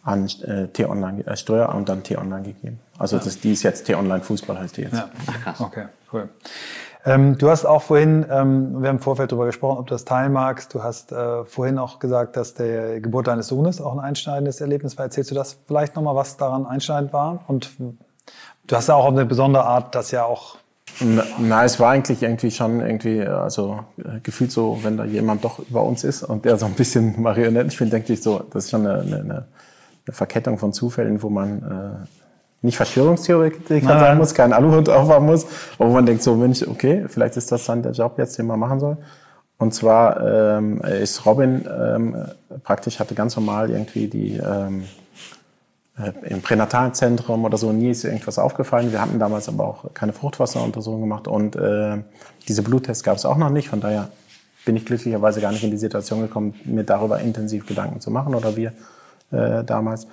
an äh, T-Online, äh, Steuer und dann T-Online gegeben. Also das, die ist jetzt T-Online Fußball heißt die jetzt. Ja. Ach, okay, cool. Ähm, du hast auch vorhin, ähm, wir haben im Vorfeld darüber gesprochen, ob du das teilen magst. Du hast äh, vorhin auch gesagt, dass der Geburt deines Sohnes auch ein einschneidendes Erlebnis war. Erzählst du das vielleicht nochmal, was daran einschneidend war? Und du hast ja auch auf eine besondere Art das ja auch na, es war eigentlich irgendwie schon irgendwie, also äh, gefühlt so, wenn da jemand doch über uns ist und der so ein bisschen Marionetten spielt, denke ich so, das ist schon eine, eine, eine Verkettung von Zufällen, wo man äh, nicht Verschwörungstheoretiker sein muss, keinen Aluhut aufhaben muss, aber wo man denkt so, Mensch, okay, vielleicht ist das dann der Job jetzt, den man machen soll. Und zwar ähm, ist Robin ähm, praktisch hatte ganz normal irgendwie die ähm, äh, im pränatalen Zentrum oder so nie ist irgendwas aufgefallen. Wir hatten damals aber auch keine Fruchtwasseruntersuchung gemacht und äh, diese Bluttests gab es auch noch nicht. Von daher bin ich glücklicherweise gar nicht in die Situation gekommen, mir darüber intensiv Gedanken zu machen oder wir äh, damals.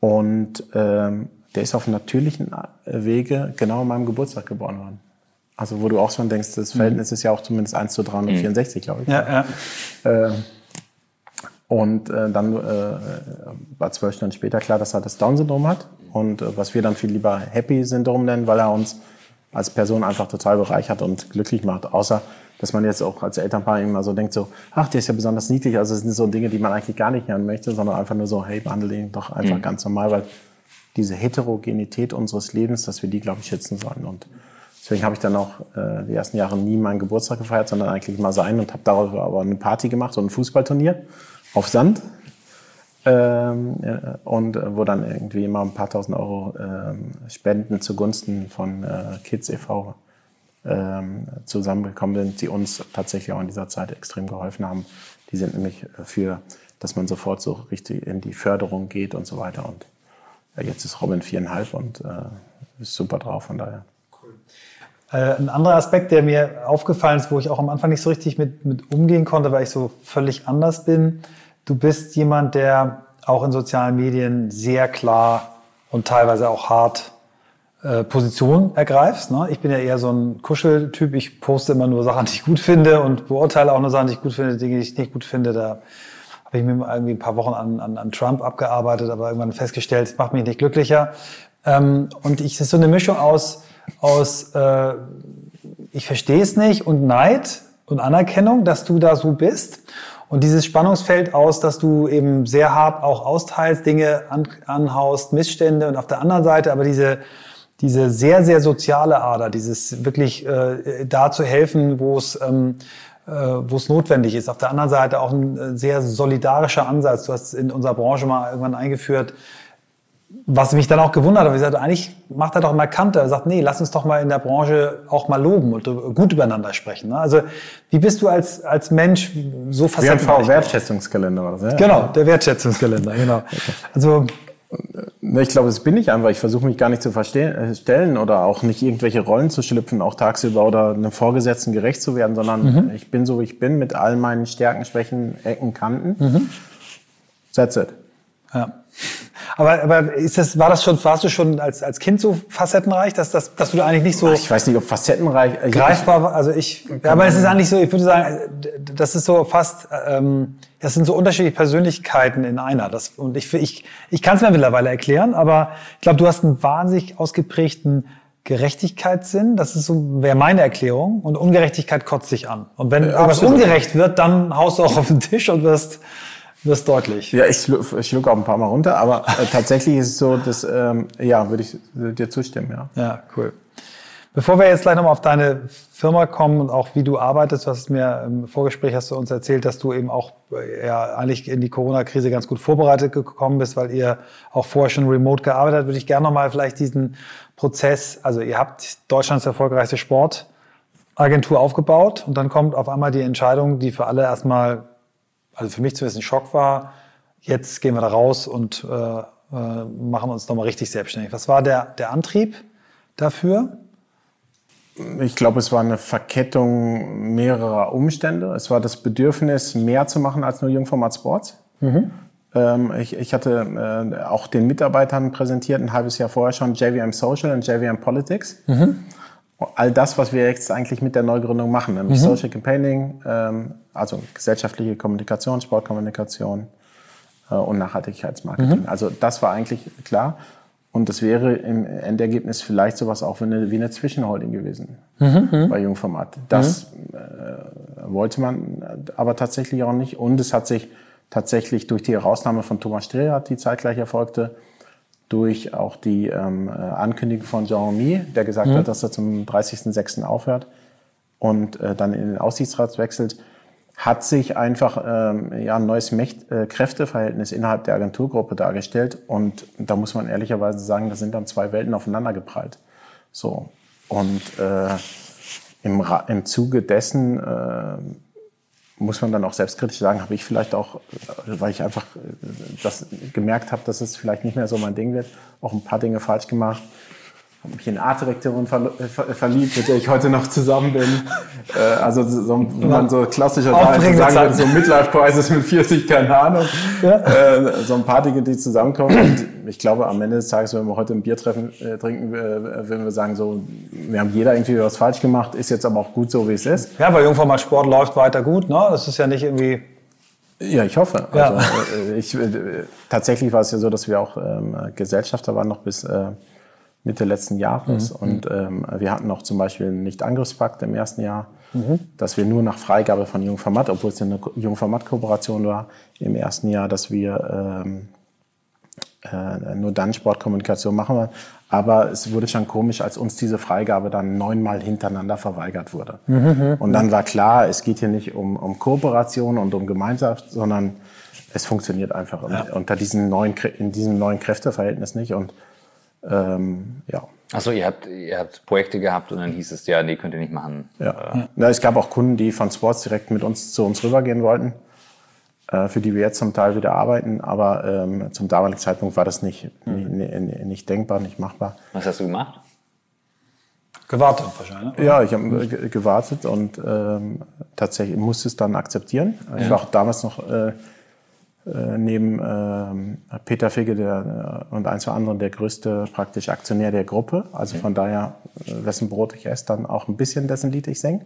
Und ähm, der ist auf natürlichen Wege genau an meinem Geburtstag geboren worden. Also wo du auch schon denkst, das Verhältnis mhm. ist ja auch zumindest 1 zu 364, mhm. glaube ich. Ja, ja. Äh, und äh, dann äh, war zwölf Stunden später klar, dass er das Down-Syndrom hat. Und äh, was wir dann viel lieber Happy-Syndrom nennen, weil er uns als Person einfach total bereichert und glücklich macht. Außer dass man jetzt auch als Elternpaar immer so denkt, so, ach, der ist ja besonders niedlich. Also es sind so Dinge, die man eigentlich gar nicht hören möchte, sondern einfach nur so, hey, behandle ihn doch einfach mhm. ganz normal, weil diese Heterogenität unseres Lebens, dass wir die, glaube ich, schützen sollen. Und deswegen habe ich dann auch äh, die ersten Jahre nie meinen Geburtstag gefeiert, sondern eigentlich mal sein und habe darüber aber eine Party gemacht und ein Fußballturnier auf Sand. Ähm, äh, und äh, wo dann irgendwie immer ein paar tausend Euro ähm, Spenden zugunsten von äh, Kids e.V zusammengekommen sind, die uns tatsächlich auch in dieser Zeit extrem geholfen haben. Die sind nämlich für, dass man sofort so richtig in die Förderung geht und so weiter. Und ja, jetzt ist Robin viereinhalb und äh, ist super drauf, von daher. Äh, ein anderer Aspekt, der mir aufgefallen ist, wo ich auch am Anfang nicht so richtig mit, mit umgehen konnte, weil ich so völlig anders bin. Du bist jemand, der auch in sozialen Medien sehr klar und teilweise auch hart äh, Position ergreifst. Ne? Ich bin ja eher so ein Kuscheltyp. Ich poste immer nur Sachen, die ich gut finde und beurteile auch nur Sachen, die ich gut finde, Dinge, die ich nicht gut finde. Da habe ich mir irgendwie ein paar Wochen an, an, an Trump abgearbeitet, aber irgendwann festgestellt, es macht mich nicht glücklicher. Ähm, und ich, es ist so eine Mischung aus, aus äh, ich verstehe es nicht und Neid und Anerkennung, dass du da so bist. Und dieses Spannungsfeld aus, dass du eben sehr hart auch austeilst, Dinge an, anhaust, Missstände und auf der anderen Seite aber diese diese sehr, sehr soziale Ader, dieses wirklich äh, da zu helfen, wo es ähm, äh, wo es notwendig ist. Auf der anderen Seite auch ein äh, sehr solidarischer Ansatz. Du hast in unserer Branche mal irgendwann eingeführt, was mich dann auch gewundert hat. Ich sagte, eigentlich macht er doch mal Kante. Er sagt, nee, lass uns doch mal in der Branche auch mal loben und gut übereinander sprechen. Ne? Also wie bist du als, als Mensch so facettenreich? WV-Wertschätzungskalender war das, ja? Genau, der Wertschätzungskalender, genau. Also ich glaube, das bin ich einfach. Ich versuche mich gar nicht zu verstellen äh, oder auch nicht irgendwelche Rollen zu schlüpfen, auch tagsüber oder einem Vorgesetzten gerecht zu werden, sondern mhm. ich bin so, wie ich bin, mit all meinen Stärken, Schwächen, Ecken, Kanten. Mhm. That's it. Ja. Aber, aber ist das, war das schon, warst du schon als, als Kind so facettenreich, dass, dass, dass du da eigentlich nicht so. Ich weiß nicht, ob facettenreich. Greifbar war. Also ich, ja, aber es ist eigentlich so, ich würde sagen, das ist so fast, ähm, das sind so unterschiedliche Persönlichkeiten in einer. Das, und ich, ich, ich kann es mir mittlerweile erklären, aber ich glaube, du hast einen wahnsinnig ausgeprägten Gerechtigkeitssinn. Das ist so, wäre meine Erklärung. Und Ungerechtigkeit kotzt sich an. Und wenn ja, was ungerecht wird, dann haust du auch auf den Tisch und wirst, wirst deutlich. Ja, ich, ich schlucke auch ein paar Mal runter, aber äh, tatsächlich ist es so, dass, ähm, ja, würde ich dir zustimmen, ja. Ja, cool. Bevor wir jetzt gleich nochmal auf deine Firma kommen und auch wie du arbeitest, du hast mir im Vorgespräch hast du uns erzählt, dass du eben auch äh, ja, eigentlich in die Corona-Krise ganz gut vorbereitet gekommen bist, weil ihr auch vorher schon remote gearbeitet habt, würde ich gerne nochmal vielleicht diesen Prozess, also ihr habt Deutschlands erfolgreichste Sportagentur aufgebaut und dann kommt auf einmal die Entscheidung, die für alle erstmal, also für mich zumindest ein Schock war, jetzt gehen wir da raus und äh, äh, machen uns nochmal richtig selbstständig. Was war der, der Antrieb dafür? Ich glaube, es war eine Verkettung mehrerer Umstände. Es war das Bedürfnis, mehr zu machen als nur Jungformat Sports. Mhm. Ähm, ich, ich, hatte äh, auch den Mitarbeitern präsentiert, ein halbes Jahr vorher schon, JVM Social und JVM Politics. Mhm. All das, was wir jetzt eigentlich mit der Neugründung machen, nämlich mhm. Social Campaigning, ähm, also gesellschaftliche Kommunikation, Sportkommunikation äh, und Nachhaltigkeitsmarketing. Mhm. Also das war eigentlich klar. Und das wäre im Endergebnis vielleicht sowas auch wie eine, wie eine Zwischenholding gewesen mhm, mhm. bei Jungformat. Das mhm. äh, wollte man aber tatsächlich auch nicht. Und es hat sich tatsächlich durch die Herausnahme von Thomas Streher, die zeitgleich erfolgte, durch auch die ähm, Ankündigung von Jean-Mi, der gesagt mhm. hat, dass er zum 30.06. aufhört und äh, dann in den Aussichtsrat wechselt, hat sich einfach ähm, ja, ein neues Mächt äh, Kräfteverhältnis innerhalb der Agenturgruppe dargestellt. Und da muss man ehrlicherweise sagen, da sind dann zwei Welten aufeinander geprallt. So. Und äh, im, im Zuge dessen äh, muss man dann auch selbstkritisch sagen, habe ich vielleicht auch, äh, weil ich einfach äh, das gemerkt habe, dass es vielleicht nicht mehr so mein Ding wird, auch ein paar Dinge falsch gemacht mich in Artdirektorin ver ver verliebt, mit der ich heute noch zusammen bin. Äh, also so, wenn man so klassischerweise sagen würde, so Midlife-Crisis mit 40, keine Ahnung. Ja. Äh, so ein paar Dinge, die zusammenkommen. Und ich glaube, am Ende des Tages, wenn wir heute ein Bier treffen, äh, trinken, äh, wenn wir sagen, so, wir haben jeder irgendwie was falsch gemacht, ist jetzt aber auch gut so, wie es ist. Ja, weil Jungformat Sport läuft weiter gut, ne? Das ist ja nicht irgendwie ja, ich hoffe. Ja. Also, äh, ich, äh, tatsächlich war es ja so, dass wir auch ähm, Gesellschafter waren noch bis äh, Mitte letzten Jahres. Mhm. Und ähm, wir hatten auch zum Beispiel einen Nicht-Angriffspakt im ersten Jahr, mhm. dass wir nur nach Freigabe von Jungformat, obwohl es eine Jungformat-Kooperation war, im ersten Jahr, dass wir ähm, äh, nur dann Sportkommunikation machen. Aber es wurde schon komisch, als uns diese Freigabe dann neunmal hintereinander verweigert wurde. Mhm. Und dann war klar, es geht hier nicht um, um Kooperation und um Gemeinschaft, sondern es funktioniert einfach ja. unter diesen neuen, in diesem neuen Kräfteverhältnis nicht. Und ähm, ja. Achso, ihr habt, ihr habt Projekte gehabt und dann hieß es ja, nee, könnt ihr nicht machen. Ja. Äh. ja. Es gab auch Kunden, die von Sports direkt mit uns zu uns rübergehen wollten, äh, für die wir jetzt zum Teil wieder arbeiten, aber ähm, zum damaligen Zeitpunkt war das nicht, mhm. nicht, nicht denkbar, nicht machbar. Was hast du gemacht? Gewartet wahrscheinlich. Ja, ich habe gewartet und ähm, tatsächlich musste es dann akzeptieren. Ja. Ich war auch damals noch äh, neben äh, Peter Figge der, äh, und ein, zwei anderen der größte praktisch Aktionär der Gruppe. Also von daher, äh, wessen Brot ich esse, dann auch ein bisschen dessen Lied ich singe.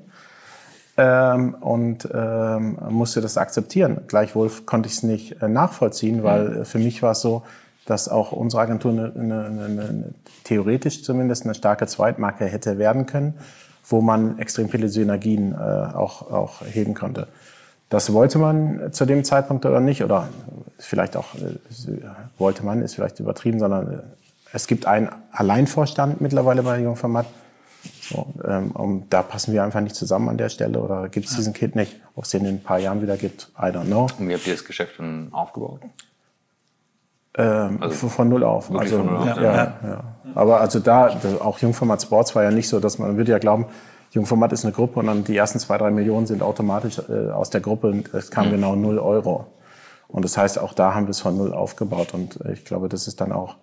Ähm, und ähm, musste das akzeptieren. Gleichwohl konnte ich es nicht äh, nachvollziehen, weil mhm. für mich war es so, dass auch unsere Agentur eine, eine, eine, eine, theoretisch zumindest eine starke Zweitmarke hätte werden können, wo man extrem viele Synergien äh, auch, auch heben konnte. Das wollte man zu dem Zeitpunkt oder nicht, oder vielleicht auch äh, wollte man, ist vielleicht übertrieben, sondern äh, es gibt einen Alleinvorstand mittlerweile bei Jungformat. So, ähm, und da passen wir einfach nicht zusammen an der Stelle oder gibt es diesen Kit nicht. Ob es den in ein paar Jahren wieder gibt, I don't know. Und wie habt ihr das Geschäft dann aufgebaut? Ähm, also von null auf. Also, von null auf. Ja, ja, ja. Aber also da, auch Jungformat Sports war ja nicht so, dass man, man würde ja glauben, Jungformat ist eine Gruppe und dann die ersten zwei, drei Millionen sind automatisch äh, aus der Gruppe und es kam mhm. genau null Euro. Und das heißt, auch da haben wir es von null aufgebaut und äh, ich glaube, das ist dann auch,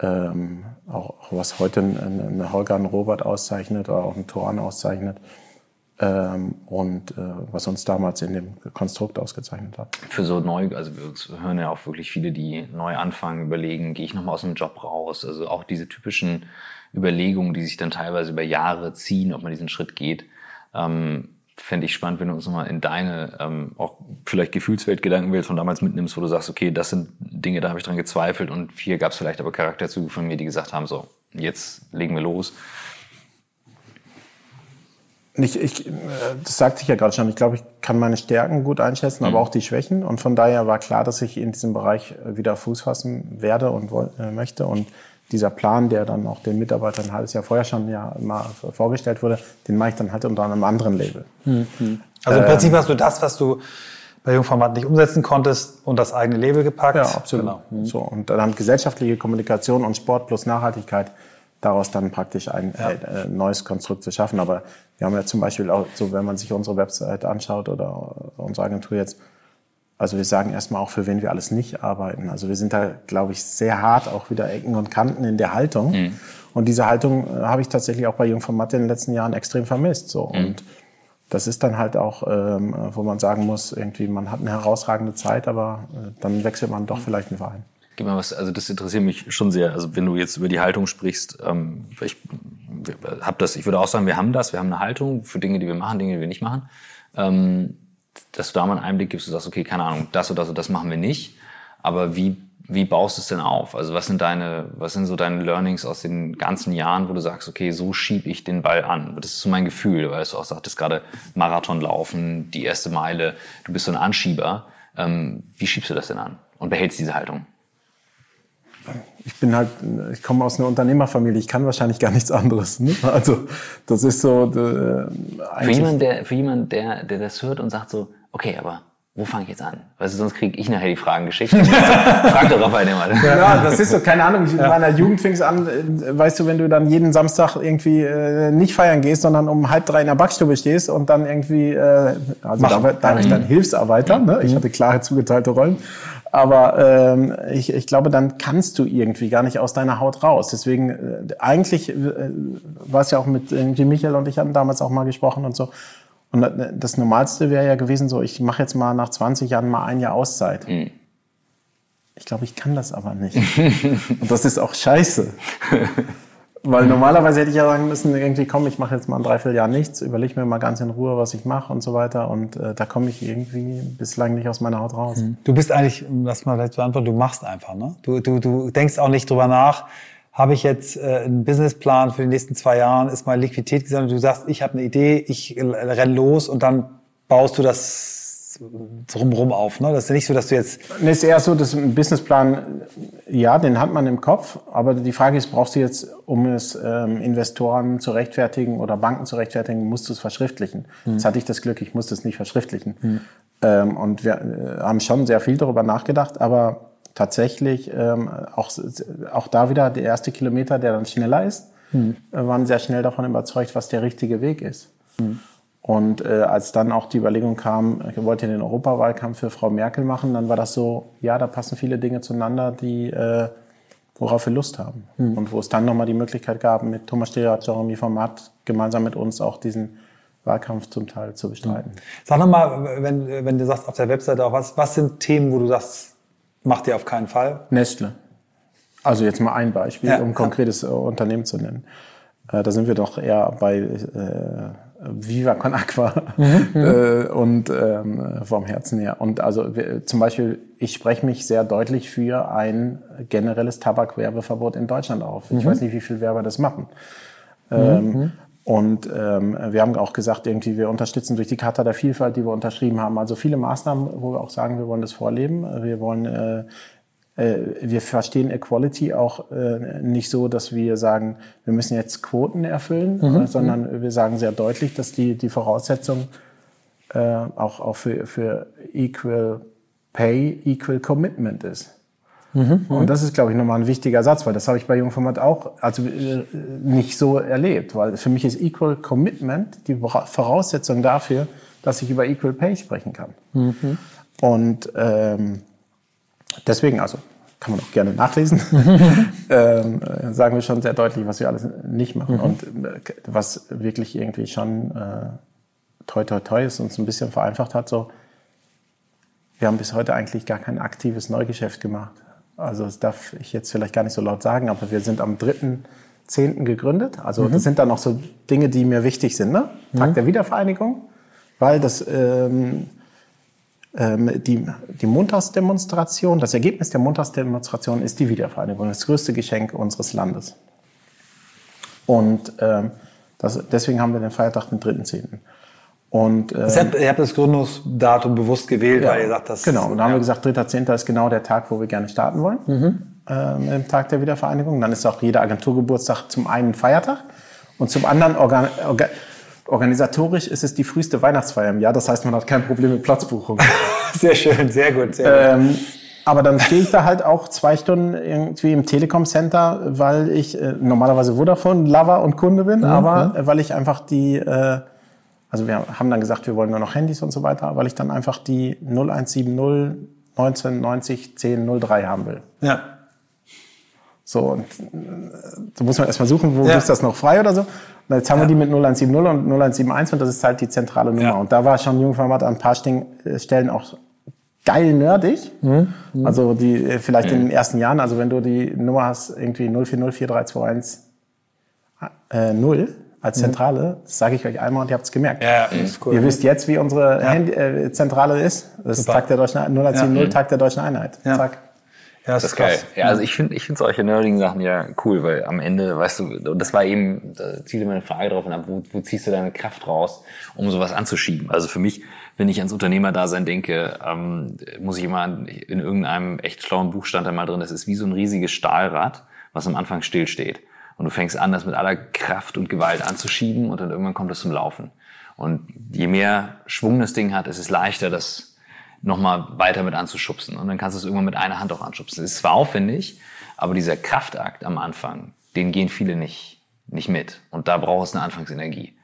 ähm, auch, was heute ein, ein Holger, ein Robert auszeichnet oder auch ein Toran auszeichnet, ähm, und äh, was uns damals in dem Konstrukt ausgezeichnet hat. Für so neu, also wir hören ja auch wirklich viele, die neu anfangen, überlegen, gehe ich nochmal aus dem Job raus? Also auch diese typischen Überlegungen, die sich dann teilweise über Jahre ziehen, ob man diesen Schritt geht. Ähm, Fände ich spannend, wenn du uns nochmal in deine ähm, auch vielleicht Gefühlswelt von damals mitnimmst, wo du sagst, okay, das sind Dinge, da habe ich dran gezweifelt und hier gab es vielleicht aber Charakterzüge von mir, die gesagt haben, so, jetzt legen wir los. Ich, ich, äh, das sagte ich ja gerade schon. Ich glaube, ich kann meine Stärken gut einschätzen, mhm. aber auch die Schwächen. Und von daher war klar, dass ich in diesem Bereich äh, wieder Fuß fassen werde und äh, möchte. Und dieser Plan, der dann auch den Mitarbeitern ein halbes Jahr vorher schon ja mal vorgestellt wurde, den mache ich dann halt unter einem anderen Label. Mhm. Also im Prinzip hast du das, was du bei Jungformat nicht umsetzen konntest und das eigene Label gepackt. Ja, absolut. Genau. Mhm. So, und dann gesellschaftliche Kommunikation und Sport plus Nachhaltigkeit daraus dann praktisch ein ja. äh, neues Konstrukt zu schaffen. Aber wir haben ja zum Beispiel auch so, wenn man sich unsere Website anschaut oder unsere Agentur jetzt, also wir sagen erstmal auch, für wen wir alles nicht arbeiten. Also wir sind da, glaube ich, sehr hart auch wieder Ecken und Kanten in der Haltung. Mhm. Und diese Haltung äh, habe ich tatsächlich auch bei Jungformat in den letzten Jahren extrem vermisst. So. Mhm. Und das ist dann halt auch, ähm, wo man sagen muss, irgendwie, man hat eine herausragende Zeit, aber äh, dann wechselt man doch vielleicht einen Verein. Gib mal was, also das interessiert mich schon sehr. Also wenn du jetzt über die Haltung sprichst, ähm, ich habe das, ich würde auch sagen, wir haben das, wir haben eine Haltung für Dinge, die wir machen, Dinge, die wir nicht machen. Ähm, dass du da mal einen Einblick gibst, du sagst, okay, keine Ahnung, das oder das und das machen wir nicht. Aber wie, wie baust du es denn auf? Also was sind deine, was sind so deine Learnings aus den ganzen Jahren, wo du sagst, okay, so schieb ich den Ball an? Das ist so mein Gefühl, weil du auch sagtest gerade Marathon laufen, die erste Meile, du bist so ein Anschieber. Ähm, wie schiebst du das denn an und behältst diese Haltung? Ich bin halt, ich komme aus einer Unternehmerfamilie, ich kann wahrscheinlich gar nichts anderes. Ne? Also das ist so. Äh, für jemanden, der, für jemand, der, der das hört und sagt so, okay, aber wo fange ich jetzt an? Weißt du, sonst kriege ich nachher die Fragen geschickt. [LAUGHS] Frag doch Raphael mal. Ja, das ist so, keine Ahnung, in meiner Jugend fing es an, äh, weißt du, wenn du dann jeden Samstag irgendwie äh, nicht feiern gehst, sondern um halb drei in der Backstube stehst und dann irgendwie, äh, also da, da war ich dann Hilfsarbeiter, ne? ich hatte klare zugeteilte Rollen aber ähm, ich, ich glaube, dann kannst du irgendwie gar nicht aus deiner Haut raus. Deswegen, äh, eigentlich äh, war es ja auch mit irgendwie Michael und ich hatten damals auch mal gesprochen und so. Und äh, das Normalste wäre ja gewesen, so, ich mache jetzt mal nach 20 Jahren mal ein Jahr Auszeit. Mhm. Ich glaube, ich kann das aber nicht. [LAUGHS] und das ist auch scheiße. [LAUGHS] Weil normalerweise hätte ich ja sagen müssen, irgendwie komm, ich mache jetzt mal ein Dreivierteljahr nichts, überlege mir mal ganz in Ruhe, was ich mache und so weiter. Und äh, da komme ich irgendwie bislang nicht aus meiner Haut raus. Mhm. Du bist eigentlich, lass mal vielleicht beantworten, du machst einfach, ne? Du, du, du denkst auch nicht drüber nach, habe ich jetzt äh, einen Businessplan für die nächsten zwei Jahre, ist mal Liquidität gesammelt, du sagst, ich habe eine Idee, ich renn los und dann baust du das drumherum auf. Ne? Das ist ja nicht so, dass du jetzt. Nee, ist eher so, dass ein Businessplan, ja, den hat man im Kopf, aber die Frage ist, brauchst du jetzt, um es ähm, Investoren zu rechtfertigen oder Banken zu rechtfertigen, musst du es verschriftlichen. Hm. Jetzt hatte ich das Glück, ich musste es nicht verschriftlichen. Hm. Ähm, und wir äh, haben schon sehr viel darüber nachgedacht, aber tatsächlich ähm, auch, auch da wieder der erste Kilometer, der dann schneller ist, hm. äh, waren sehr schnell davon überzeugt, was der richtige Weg ist. Hm. Und äh, als dann auch die Überlegung kam, ich wollte den Europawahlkampf für Frau Merkel machen, dann war das so, ja, da passen viele Dinge zueinander, die äh, worauf wir Lust haben. Mhm. Und wo es dann nochmal die Möglichkeit gab, mit Thomas Steger, Jeremy Format gemeinsam mit uns auch diesen Wahlkampf zum Teil zu bestreiten. Mhm. Sag nochmal, wenn, wenn du sagst auf der Webseite auch, was, was sind Themen, wo du sagst, macht ihr auf keinen Fall? Nestle. Also jetzt mal ein Beispiel, ja, um konkretes. Äh, Unternehmen zu nennen. Äh, da sind wir doch eher bei äh, Viva Con Aqua mhm, [LAUGHS] mhm, äh, und ähm, vom Herzen her. Und also wir, zum Beispiel, ich spreche mich sehr deutlich für ein generelles Tabakwerbeverbot in Deutschland auf. Ich mhm. weiß nicht, wie viel Werber das machen. Mhm, ähm. Und ähm, wir haben auch gesagt, irgendwie wir unterstützen durch die Charta der Vielfalt, die wir unterschrieben haben. Also viele Maßnahmen, wo wir auch sagen, wir wollen das vorleben. Wir wollen äh, äh, wir verstehen Equality auch äh, nicht so, dass wir sagen, wir müssen jetzt Quoten erfüllen, mhm. Äh, sondern wir sagen sehr deutlich, dass die, die Voraussetzung auch, auch für, für Equal Pay, Equal Commitment ist. Mhm. Und das ist, glaube ich, nochmal ein wichtiger Satz, weil das habe ich bei Jungformat auch also nicht so erlebt, weil für mich ist Equal Commitment die Voraussetzung dafür, dass ich über Equal Pay sprechen kann. Mhm. Und ähm, Deswegen, also kann man auch gerne nachlesen, [LAUGHS] ähm, sagen wir schon sehr deutlich, was wir alles nicht machen mhm. und äh, was wirklich irgendwie schon äh, toi toi toi es uns ein bisschen vereinfacht hat, so, wir haben bis heute eigentlich gar kein aktives Neugeschäft gemacht. Also das darf ich jetzt vielleicht gar nicht so laut sagen, aber wir sind am 3.10. gegründet. Also mhm. das sind dann noch so Dinge, die mir wichtig sind. Ne? Tag mhm. der Wiedervereinigung, weil das ähm, die, die Montagsdemonstration, das Ergebnis der Montagsdemonstration ist die Wiedervereinigung, das größte Geschenk unseres Landes. Und ähm, das, deswegen haben wir den Feiertag den 3.10. Und, äh, ihr habt das Gründungsdatum bewusst gewählt, ja, weil ihr sagt, das Genau, und ja. haben wir gesagt, 3.10. ist genau der Tag, wo wir gerne starten wollen, mhm. äh, dem Tag der Wiedervereinigung. Dann ist auch jeder Agenturgeburtstag zum einen Feiertag und zum anderen Organ, Organ, organisatorisch ist es die früheste Weihnachtsfeier im Jahr. Das heißt, man hat kein Problem mit Platzbuchung. [LAUGHS] sehr schön, sehr gut. Sehr ähm, aber dann stehe ich da halt auch zwei Stunden irgendwie im Telekom Center, weil ich äh, normalerweise Vodafone Lover und Kunde bin, mhm. aber äh, weil ich einfach die äh, also wir haben dann gesagt, wir wollen nur noch Handys und so weiter, weil ich dann einfach die 0170 1990 1003 haben will. Ja. So, und äh, da muss man erstmal suchen, wo ja. ist das noch frei oder so. Und jetzt haben ja. wir die mit 0170 und 0171 und das ist halt die zentrale Nummer. Ja. Und da war schon Jungformat an ein paar äh, Stellen auch geil nerdig. Mhm. Mhm. Also die äh, vielleicht mhm. in den ersten Jahren, also wenn du die Nummer hast, irgendwie 0404321 äh, 0, als mhm. Zentrale. Das sage ich euch einmal und ihr habt es gemerkt. Ja, ist cool. Ihr wisst jetzt, wie unsere. Handy, äh, Zentrale ist. Das ist Tag der Deutschen Einheit. 010 ja. Tag der Deutschen Einheit. Zack. Ja, das, ist geil. Ja, also ich finde ich finde solche nerdigen Sachen ja cool, weil am Ende, weißt du, das war eben, da zieht meine Frage drauf ab, wo, wo ziehst du deine Kraft raus, um sowas anzuschieben? Also für mich, wenn ich ans Unternehmerdasein denke, ähm, muss ich immer in irgendeinem echt schlauen Buch stand da mal drin, das ist wie so ein riesiges Stahlrad, was am Anfang stillsteht. Und du fängst an, das mit aller Kraft und Gewalt anzuschieben und dann irgendwann kommt es zum Laufen. Und je mehr Schwung das Ding hat, ist es leichter, das nochmal weiter mit anzuschubsen. Und dann kannst du es irgendwann mit einer Hand auch anschubsen. Es ist zwar aufwendig, aber dieser Kraftakt am Anfang, den gehen viele nicht, nicht mit. Und da braucht es eine Anfangsenergie.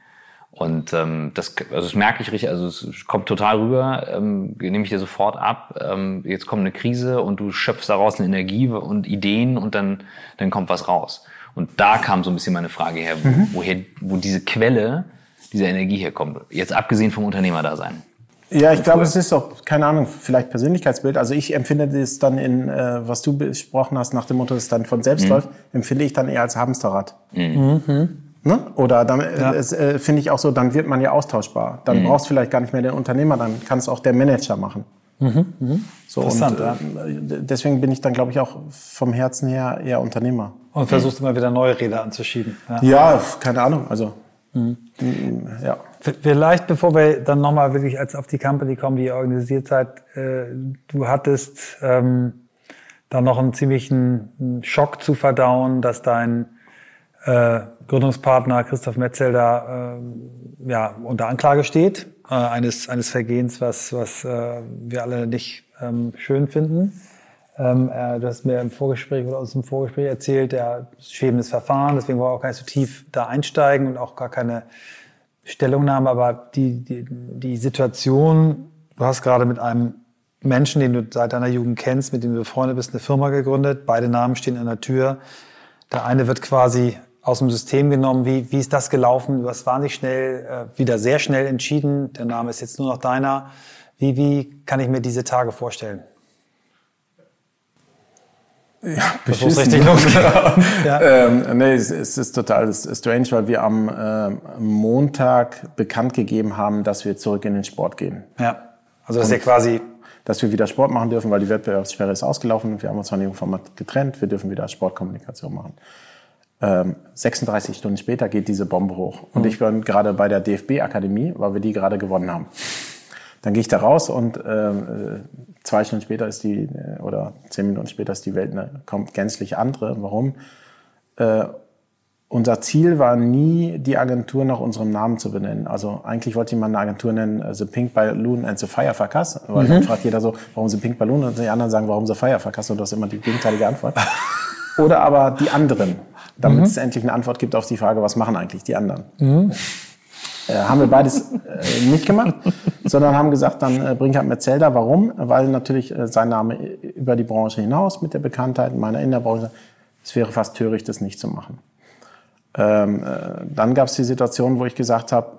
Und ähm, das, also das merke ich richtig, also es kommt total rüber, ähm, nehme ich dir sofort ab. Ähm, jetzt kommt eine Krise und du schöpfst daraus eine Energie und Ideen und dann, dann kommt was raus. Und da kam so ein bisschen meine Frage her, wo, mhm. woher, wo diese Quelle dieser Energie herkommt. Jetzt abgesehen vom Unternehmerdasein. Ja, ich glaube, es ist auch, keine Ahnung, vielleicht Persönlichkeitsbild. Also ich empfinde das dann in, äh, was du besprochen hast, nach dem Motto, dass es dann von selbst mhm. läuft, empfinde ich dann eher als Hamsterrad. Mhm. mhm. Ne? Oder dann ja. äh, finde ich auch so, dann wird man ja austauschbar. Dann mhm. brauchst du vielleicht gar nicht mehr den Unternehmer, dann kann es auch der Manager machen. Mhm. Mhm. So, Interessant, und, äh, ja. Deswegen bin ich dann, glaube ich, auch vom Herzen her eher Unternehmer. Und versuchst immer wieder neue Räder anzuschieben. Ja, ja keine Ahnung. Also mhm. ja. Vielleicht, bevor wir dann nochmal wirklich als auf die Company kommen, die ihr organisiert seid, äh, du hattest ähm, dann noch einen ziemlichen Schock zu verdauen, dass dein äh, Gründungspartner Christoph Metzelder äh, ja, unter Anklage steht, äh, eines, eines Vergehens, was, was äh, wir alle nicht ähm, schön finden. Ähm, äh, du hast mir im Vorgespräch oder aus dem Vorgespräch erzählt, der schwebendes Verfahren, deswegen wollen wir auch gar nicht so tief da einsteigen und auch gar keine Stellungnahme, aber die, die, die Situation, du hast gerade mit einem Menschen, den du seit deiner Jugend kennst, mit dem du befreundet bist, eine Firma gegründet, beide Namen stehen an der Tür. Der eine wird quasi aus dem System genommen. Wie, wie ist das gelaufen? Du hast wahnsinnig schnell, äh, wieder sehr schnell entschieden. Der Name ist jetzt nur noch deiner. Wie, wie kann ich mir diese Tage vorstellen? Ja, beschissen. richtig losgeht. [LAUGHS] ja. ähm, nee, es, es, ist total strange, weil wir am äh, Montag bekannt gegeben haben, dass wir zurück in den Sport gehen. Ja, also das ist ja quasi... Dass wir wieder Sport machen dürfen, weil die Wettbewerbssperre ist ausgelaufen. Wir haben uns von dem Format getrennt. Wir dürfen wieder Sportkommunikation machen. Ähm, 36 Stunden später geht diese Bombe hoch. Und mhm. ich bin gerade bei der DFB-Akademie, weil wir die gerade gewonnen haben. Dann gehe ich da raus und ähm, äh, zwei Stunden später ist die, äh, oder zehn Minuten später ist die Welt eine kommt gänzlich andere. Warum? Äh, unser Ziel war nie, die Agentur nach unserem Namen zu benennen. Also eigentlich wollte ich mal eine Agentur nennen, äh, The Pink Balloon and the Firefuckers. Weil mhm. dann fragt jeder so, warum The Pink Balloon? Und die anderen sagen, warum The Firefuckers? Und du hast immer die gegenteilige Antwort. [LAUGHS] Oder aber die anderen, damit mhm. es endlich eine Antwort gibt auf die Frage, was machen eigentlich die anderen? Mhm. Äh, haben wir beides äh, nicht gemacht, [LAUGHS] sondern haben gesagt, dann äh, bring halt Metzelda. Warum? Weil natürlich äh, sein Name über die Branche hinaus mit der Bekanntheit meiner in der Branche, es wäre fast töricht, das nicht zu machen. Ähm, äh, dann gab es die Situation, wo ich gesagt habe,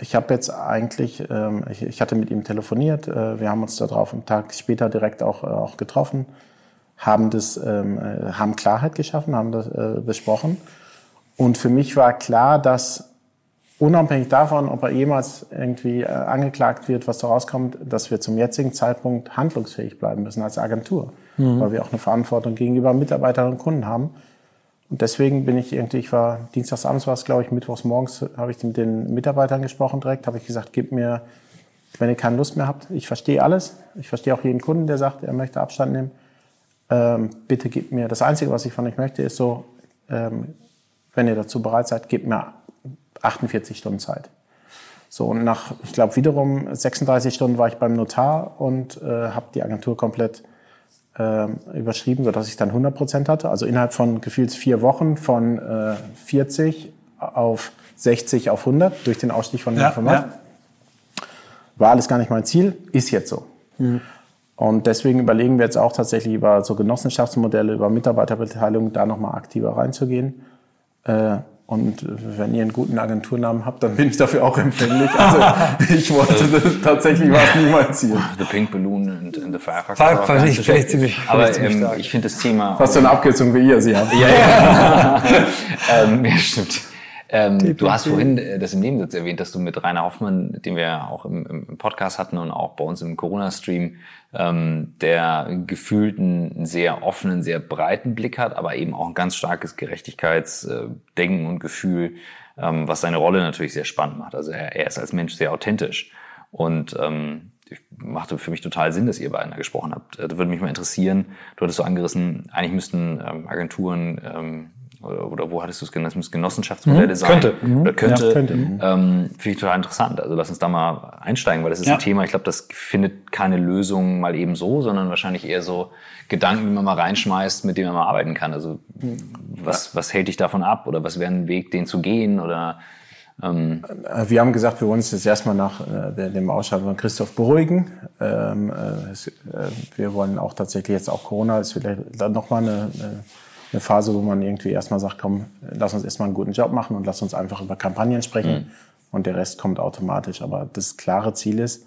ich habe jetzt eigentlich, ähm, ich, ich, hatte mit ihm telefoniert, äh, wir haben uns darauf einen Tag später direkt auch, äh, auch getroffen, haben, das, ähm, äh, haben Klarheit geschaffen, haben das äh, besprochen. Und für mich war klar, dass unabhängig davon, ob er jemals irgendwie äh, angeklagt wird, was da rauskommt, dass wir zum jetzigen Zeitpunkt handlungsfähig bleiben müssen als Agentur, mhm. weil wir auch eine Verantwortung gegenüber Mitarbeiterinnen und Kunden haben. Und deswegen bin ich irgendwie, ich war dienstagsabends war es, glaube ich, mittwochs morgens habe ich mit den Mitarbeitern gesprochen direkt, habe ich gesagt, gib mir, wenn ihr keine Lust mehr habt, ich verstehe alles, ich verstehe auch jeden Kunden, der sagt, er möchte Abstand nehmen. Ähm, bitte gebt mir, das Einzige, was ich von euch möchte, ist so, ähm, wenn ihr dazu bereit seid, gebt mir 48 Stunden Zeit. So, und nach, ich glaube, wiederum 36 Stunden war ich beim Notar und äh, habe die Agentur komplett äh, überschrieben, sodass ich dann 100 Prozent hatte. Also innerhalb von gefühlt vier Wochen von äh, 40 auf 60 auf 100 durch den Ausstieg von dem ja, Format. Ja. War alles gar nicht mein Ziel, ist jetzt so. Mhm. Und deswegen überlegen wir jetzt auch tatsächlich über so Genossenschaftsmodelle, über Mitarbeiterbeteiligung da nochmal aktiver reinzugehen. Äh, und wenn ihr einen guten Agenturnamen habt, dann bin ich dafür auch empfänglich. Also [LAUGHS] ich wollte tatsächlich war es nie mein Ziel. The Pink Balloon und the Firecracker. Firecracker ich vielleicht ziemlich, Aber ähm, ich finde das Thema. Fast so eine Abkürzung wie ihr sie habt. Ja, ja. [LAUGHS] [LAUGHS] ähm, ja stimmt. Ähm, du hast vorhin äh, das im Nebensatz erwähnt, dass du mit Rainer Hoffmann, den wir auch im, im Podcast hatten und auch bei uns im Corona-Stream, ähm, der gefühlt einen sehr offenen, sehr breiten Blick hat, aber eben auch ein ganz starkes Gerechtigkeitsdenken und Gefühl, ähm, was seine Rolle natürlich sehr spannend macht. Also er, er ist als Mensch sehr authentisch und ähm, machte für mich total Sinn, dass ihr beiden da gesprochen habt. Äh, das würde mich mal interessieren. Du hattest so angerissen, eigentlich müssten ähm, Agenturen ähm, oder wo hattest du es genannt? Das müssen Genossenschaftsmodelle mhm, sein. Könnte. Mhm. Oder könnte. Ja, könnte. Mhm. Ähm, Finde ich total interessant. Also lass uns da mal einsteigen, weil das ist ja. ein Thema, ich glaube, das findet keine Lösung mal eben so, sondern wahrscheinlich eher so Gedanken, die man mal reinschmeißt, mit denen man mal arbeiten kann. Also was, was hält dich davon ab oder was wäre ein Weg, den zu gehen oder ähm wir haben gesagt, wir wollen uns jetzt erstmal nach äh, dem Ausschalten von Christoph beruhigen. Ähm, äh, äh, wir wollen auch tatsächlich jetzt auch Corona, ist vielleicht dann nochmal eine, eine eine Phase, wo man irgendwie erstmal sagt, komm, lass uns erstmal einen guten Job machen und lass uns einfach über Kampagnen sprechen mhm. und der Rest kommt automatisch. Aber das klare Ziel ist,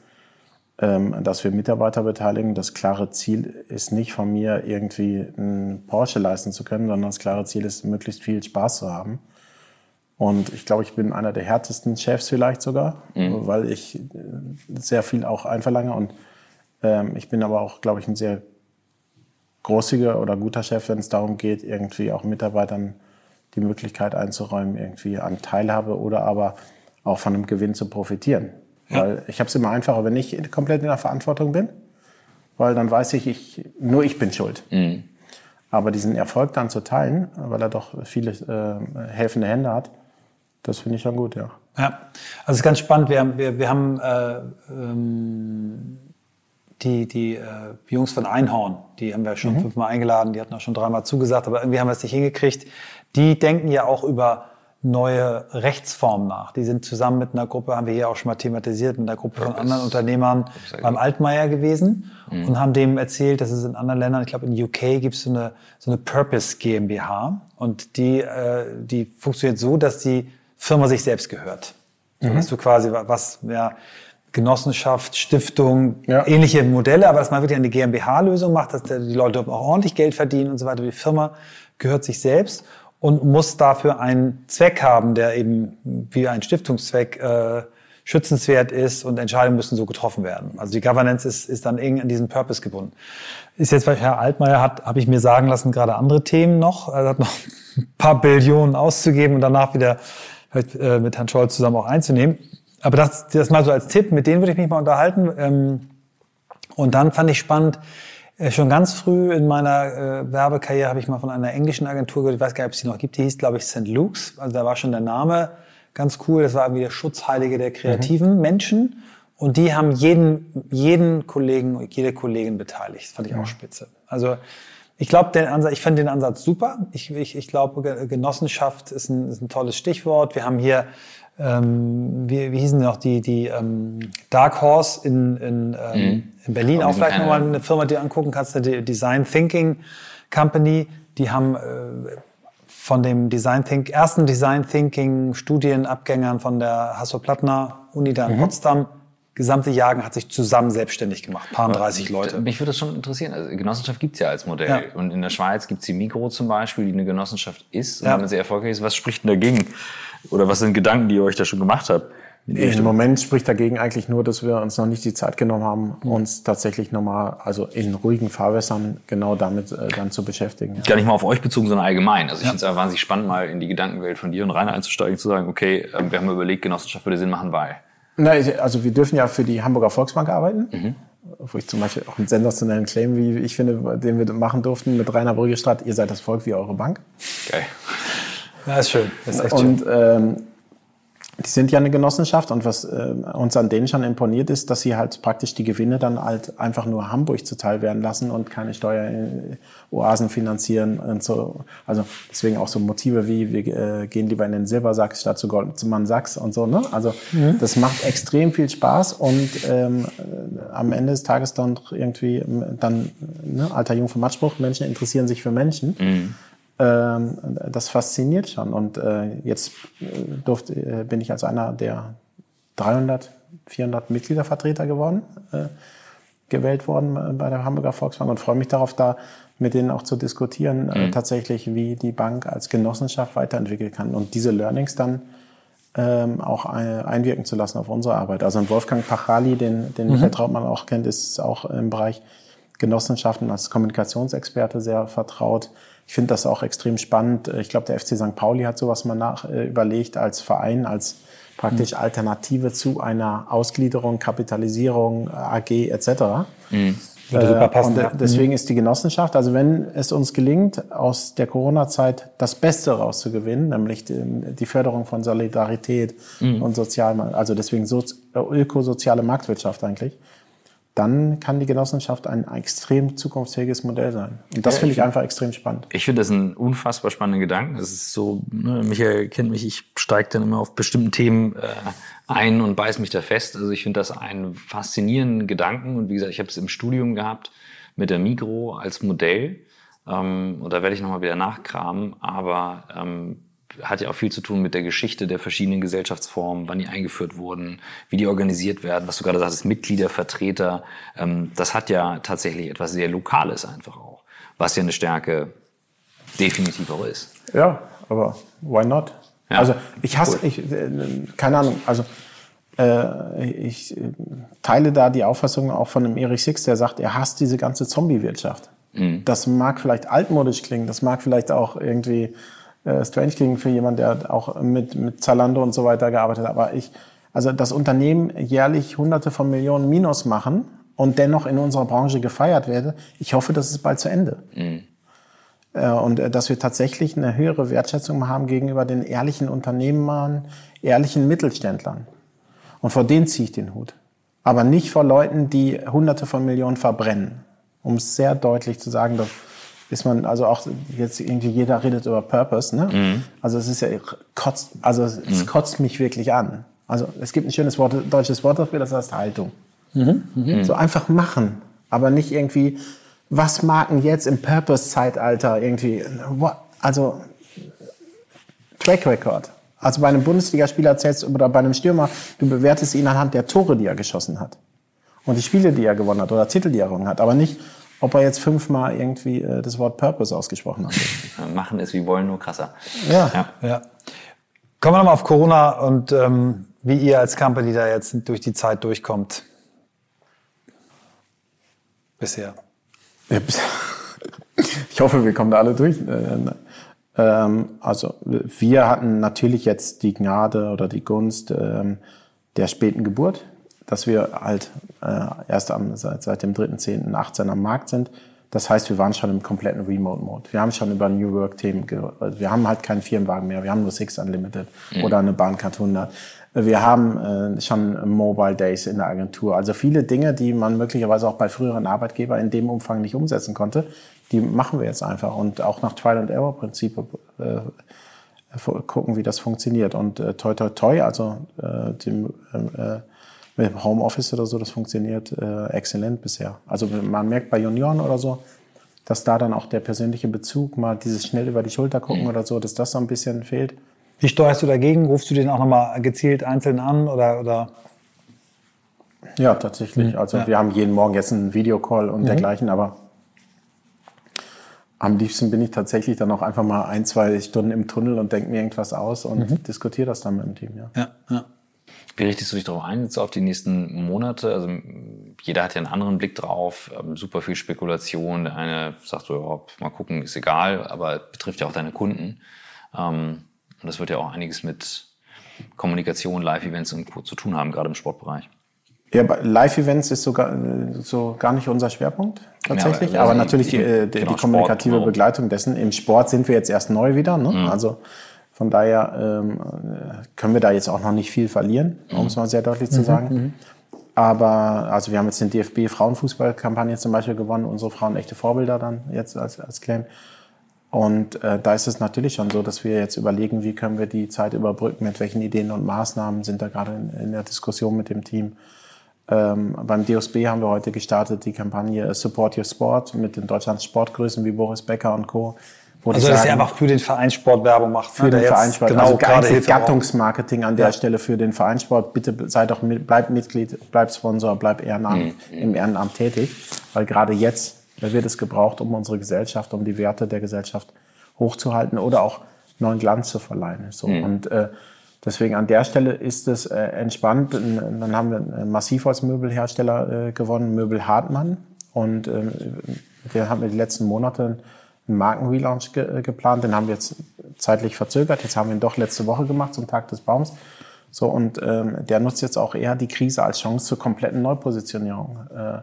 ähm, dass wir Mitarbeiter beteiligen. Das klare Ziel ist nicht von mir irgendwie einen Porsche leisten zu können, sondern das klare Ziel ist, möglichst viel Spaß zu haben. Und ich glaube, ich bin einer der härtesten Chefs vielleicht sogar, mhm. weil ich äh, sehr viel auch einverlange. Und ähm, ich bin aber auch, glaube ich, ein sehr großiger oder guter Chef, wenn es darum geht, irgendwie auch Mitarbeitern die Möglichkeit einzuräumen, irgendwie an Teilhabe oder aber auch von einem Gewinn zu profitieren. Ja. Weil ich habe es immer einfacher, wenn ich komplett in der Verantwortung bin, weil dann weiß ich, ich nur ich bin schuld. Mhm. Aber diesen Erfolg dann zu teilen, weil er doch viele äh, helfende Hände hat, das finde ich schon gut, ja. Ja, also es ist ganz spannend. Wir haben, wir, wir haben äh, ähm, die, die äh, Jungs von Einhorn, die haben wir schon mhm. fünfmal eingeladen, die hatten auch schon dreimal zugesagt, aber irgendwie haben wir es nicht hingekriegt. Die denken ja auch über neue Rechtsformen nach. Die sind zusammen mit einer Gruppe, haben wir hier auch schon mal thematisiert, mit einer Gruppe von anderen Unternehmern beim Altmaier gewesen mhm. und haben dem erzählt, dass es in anderen Ländern, ich glaube in UK gibt es so eine, so eine Purpose GmbH und die, äh, die funktioniert so, dass die Firma sich selbst gehört. So, mhm. dass du quasi was, ja, Genossenschaft, Stiftung, ja. ähnliche Modelle, aber dass man wirklich eine GmbH-Lösung macht, dass die Leute auch ordentlich Geld verdienen und so weiter. Die Firma gehört sich selbst und muss dafür einen Zweck haben, der eben wie ein Stiftungszweck äh, schützenswert ist und Entscheidungen müssen so getroffen werden. Also die Governance ist, ist dann eng an diesen Purpose gebunden. Ist jetzt, weil Herr Altmaier hat, habe ich mir sagen lassen, gerade andere Themen noch. Er hat noch [LAUGHS] ein paar Billionen auszugeben und danach wieder vielleicht, äh, mit Herrn Scholz zusammen auch einzunehmen. Aber das, das mal so als Tipp, mit denen würde ich mich mal unterhalten. Ähm, und dann fand ich spannend, äh, schon ganz früh in meiner äh, Werbekarriere habe ich mal von einer englischen Agentur gehört, ich weiß gar nicht, ob es die noch gibt, die hieß, glaube ich, St. Luke's. Also da war schon der Name ganz cool. Das war irgendwie der Schutzheilige der kreativen mhm. Menschen. Und die haben jeden, jeden Kollegen, jede Kollegin beteiligt. Das fand ich auch spitze. Also ich glaube, den Ansatz, ich finde den Ansatz super. Ich, ich, ich glaube, Genossenschaft ist ein, ist ein tolles Stichwort. Wir haben hier ähm, wie, wie hießen noch die, die ähm, Dark Horse in, in, ähm, mhm. in Berlin, auch vielleicht nochmal eine Firma, die du angucken kannst, die Design Thinking Company, die haben äh, von dem Design Think, ersten Design Thinking Studienabgängern von der Hasso-Plattner Uni da in mhm. Potsdam gesamte Jagen hat sich zusammen selbstständig gemacht, paar 30 Leute. Mich würde das schon interessieren. Also Genossenschaft gibt's ja als Modell. Ja. Und in der Schweiz gibt's die Mikro zum Beispiel, die eine Genossenschaft ist und ja. damit sehr erfolgreich ist. Was spricht denn dagegen? Oder was sind Gedanken, die ihr euch da schon gemacht habt? Im Moment spricht dagegen eigentlich nur, dass wir uns noch nicht die Zeit genommen haben, mhm. uns tatsächlich nochmal, also in ruhigen Fahrwässern genau damit äh, dann zu beschäftigen. Gar nicht mal auf euch bezogen, sondern allgemein. Also ich ja. finde es wahnsinnig spannend, mal in die Gedankenwelt von dir und Rainer einzusteigen, zu sagen, okay, äh, wir haben überlegt, Genossenschaft würde Sinn machen, weil. Na, also wir dürfen ja für die Hamburger Volksbank arbeiten. Mhm. Wo ich zum Beispiel auch einen sensationellen Claim, wie ich finde, den wir machen durften mit Rainer Brüggestraat, ihr seid das Volk wie eure Bank. Geil. Ja, ist schön. ist echt und, schön. Ähm, die sind ja eine Genossenschaft und was äh, uns an denen schon imponiert ist, dass sie halt praktisch die Gewinne dann halt einfach nur Hamburg zuteil werden lassen und keine Steueroasen finanzieren und so. Also deswegen auch so Motive wie wir äh, gehen lieber in den Silbersack statt zu Goldmann Sachs und so. Ne? Also mhm. das macht extrem viel Spaß und ähm, am Ende des Tages dann irgendwie dann ne, alter Jung vom Matschbruch, Menschen interessieren sich für Menschen. Mhm. Ähm, das fasziniert schon. Und äh, jetzt äh, durfte, äh, bin ich als einer der 300, 400 Mitgliedervertreter geworden, gewählt worden bei der Hamburger Volksbank und freue mich darauf, da mit denen auch zu diskutieren, mhm. tatsächlich, wie die Bank als Genossenschaft weiterentwickeln kann und diese Learnings dann ähm, auch einwirken zu lassen auf unsere Arbeit. Also Wolfgang Pachali, den, den mhm. Michael Trautmann auch kennt, ist auch im Bereich Genossenschaften als Kommunikationsexperte sehr vertraut. Ich finde das auch extrem spannend. Ich glaube, der FC St. Pauli hat sowas mal nach, äh, überlegt als Verein, als praktisch mhm. Alternative zu einer Ausgliederung, Kapitalisierung, AG etc. Mhm. Äh, passen, und ja. deswegen mhm. ist die Genossenschaft, also wenn es uns gelingt, aus der Corona-Zeit das Beste rauszugewinnen, nämlich die, die Förderung von Solidarität mhm. und Sozial, also deswegen so, ökosoziale Marktwirtschaft eigentlich, dann kann die Genossenschaft ein extrem zukunftsfähiges Modell sein. Und das finde ich einfach extrem spannend. Ich finde das ein unfassbar spannender Gedanke. Es ist so, ne, Michael kennt mich, ich steige dann immer auf bestimmten Themen äh, ein und beiß mich da fest. Also ich finde das einen faszinierenden Gedanken. Und wie gesagt, ich habe es im Studium gehabt mit der Migro als Modell. Ähm, und da werde ich nochmal wieder nachkramen. Aber ähm, hat ja auch viel zu tun mit der Geschichte der verschiedenen Gesellschaftsformen, wann die eingeführt wurden, wie die organisiert werden, was du gerade sagst, Mitglieder, Vertreter. Ähm, das hat ja tatsächlich etwas sehr Lokales einfach auch, was ja eine Stärke definitiv auch ist. Ja, aber why not? Ja, also ich hasse, cool. ich, äh, keine Ahnung, also äh, ich teile da die Auffassung auch von dem Erich Six, der sagt, er hasst diese ganze Zombie-Wirtschaft. Mhm. Das mag vielleicht altmodisch klingen, das mag vielleicht auch irgendwie äh, strange klingen für jemand, der auch mit, mit Zalando und so weiter gearbeitet hat. Aber ich, also das Unternehmen jährlich hunderte von Millionen Minus machen und dennoch in unserer Branche gefeiert werde, ich hoffe, das ist bald zu Ende. Mhm. Äh, und äh, dass wir tatsächlich eine höhere Wertschätzung haben gegenüber den ehrlichen Unternehmern, ehrlichen Mittelständlern. Und vor denen ziehe ich den Hut. Aber nicht vor Leuten, die hunderte von Millionen verbrennen. Um es sehr deutlich zu sagen, dass ist man, also auch jetzt irgendwie jeder redet über Purpose, ne? Mhm. Also es ist ja kotzt, also es mhm. kotzt mich wirklich an. Also es gibt ein schönes Wort, deutsches Wort dafür, das heißt Haltung. Mhm. mhm. So einfach machen, aber nicht irgendwie, was mag denn jetzt im Purpose-Zeitalter irgendwie, also Track Record. Also bei einem Bundesligaspieler zählst oder bei einem Stürmer, du bewertest ihn anhand der Tore, die er geschossen hat. Und die Spiele, die er gewonnen hat oder Titel, die er gewonnen hat. Aber nicht, ob er jetzt fünfmal irgendwie äh, das Wort Purpose ausgesprochen hat. [LAUGHS] Machen ist wie wollen, nur krasser. Ja. ja. ja. Kommen wir nochmal auf Corona und ähm, wie ihr als Company da jetzt durch die Zeit durchkommt. Bisher. [LAUGHS] Ich hoffe, wir kommen da alle durch. Äh, ähm, also wir hatten natürlich jetzt die Gnade oder die Gunst ähm, der späten Geburt dass wir halt äh, erst am, seit, seit dem 3.10.18 am Markt sind. Das heißt, wir waren schon im kompletten Remote-Mode. Wir haben schon über New Work-Themen, also wir haben halt keinen Firmenwagen mehr, wir haben nur Six Unlimited mhm. oder eine Bahncard 100. Wir haben äh, schon Mobile Days in der Agentur. Also viele Dinge, die man möglicherweise auch bei früheren Arbeitgebern in dem Umfang nicht umsetzen konnte, die machen wir jetzt einfach und auch nach Trial and Error Prinzip äh, gucken, wie das funktioniert. Und äh, toi toi toi, also äh, dem äh, mit Homeoffice oder so, das funktioniert äh, exzellent bisher. Also man merkt bei Junioren oder so, dass da dann auch der persönliche Bezug, mal dieses schnell über die Schulter gucken oder so, dass das so ein bisschen fehlt. Wie steuerst du dagegen? Rufst du den auch nochmal gezielt einzeln an oder, oder? Ja, tatsächlich. Mhm. Also ja. wir haben jeden Morgen jetzt einen Videocall und mhm. dergleichen, aber am liebsten bin ich tatsächlich dann auch einfach mal ein, zwei Stunden im Tunnel und denke mir irgendwas aus und mhm. diskutiere das dann mit dem Team. Ja. Ja, ja. Wie richtest du dich darauf ein, jetzt auf die nächsten Monate? Also jeder hat ja einen anderen Blick drauf, ähm, super viel Spekulation. Der eine sagt so, ja, mal gucken, ist egal, aber betrifft ja auch deine Kunden. Ähm, und das wird ja auch einiges mit Kommunikation, Live-Events und Co. zu tun haben, gerade im Sportbereich. Ja, Live-Events ist sogar so gar nicht unser Schwerpunkt tatsächlich, ja, aber, also aber natürlich die, die, genau, die kommunikative Sport, genau. Begleitung dessen. Im Sport sind wir jetzt erst neu wieder, ne? Mhm. also von daher ähm, können wir da jetzt auch noch nicht viel verlieren, um es mal sehr deutlich zu mhm. sagen. Mhm. Aber also wir haben jetzt den DFB Frauenfußballkampagne zum Beispiel gewonnen, unsere Frauen echte Vorbilder dann jetzt als, als Claim. Und äh, da ist es natürlich schon so, dass wir jetzt überlegen, wie können wir die Zeit überbrücken, mit welchen Ideen und Maßnahmen sind da gerade in, in der Diskussion mit dem Team. Ähm, beim DOSB haben wir heute gestartet die Kampagne Support Your Sport mit den Deutschlands Sportgrößen wie Boris Becker und Co also, dass ihr einfach für den Vereinssport Werbung macht. Für ne? den Vereinssport. Genau, also gerade Gattungsmarketing an der ja. Stelle für den Vereinssport. Bitte seid doch, bleibt Mitglied, bleibt Sponsor, bleibt Ehrenamt, mhm. im Ehrenamt tätig. Weil gerade jetzt wird es gebraucht, um unsere Gesellschaft, um die Werte der Gesellschaft hochzuhalten oder auch neuen Glanz zu verleihen. So. Mhm. Und äh, deswegen an der Stelle ist es äh, entspannt. Dann haben wir einen Massivholzmöbelhersteller äh, gewonnen, Möbel Hartmann. Und äh, wir haben die letzten Monate einen Markenrelaunch ge äh, geplant. Den haben wir jetzt zeitlich verzögert. Jetzt haben wir ihn doch letzte Woche gemacht zum Tag des Baums. So, und ähm, der nutzt jetzt auch eher die Krise als Chance zur kompletten Neupositionierung. Äh,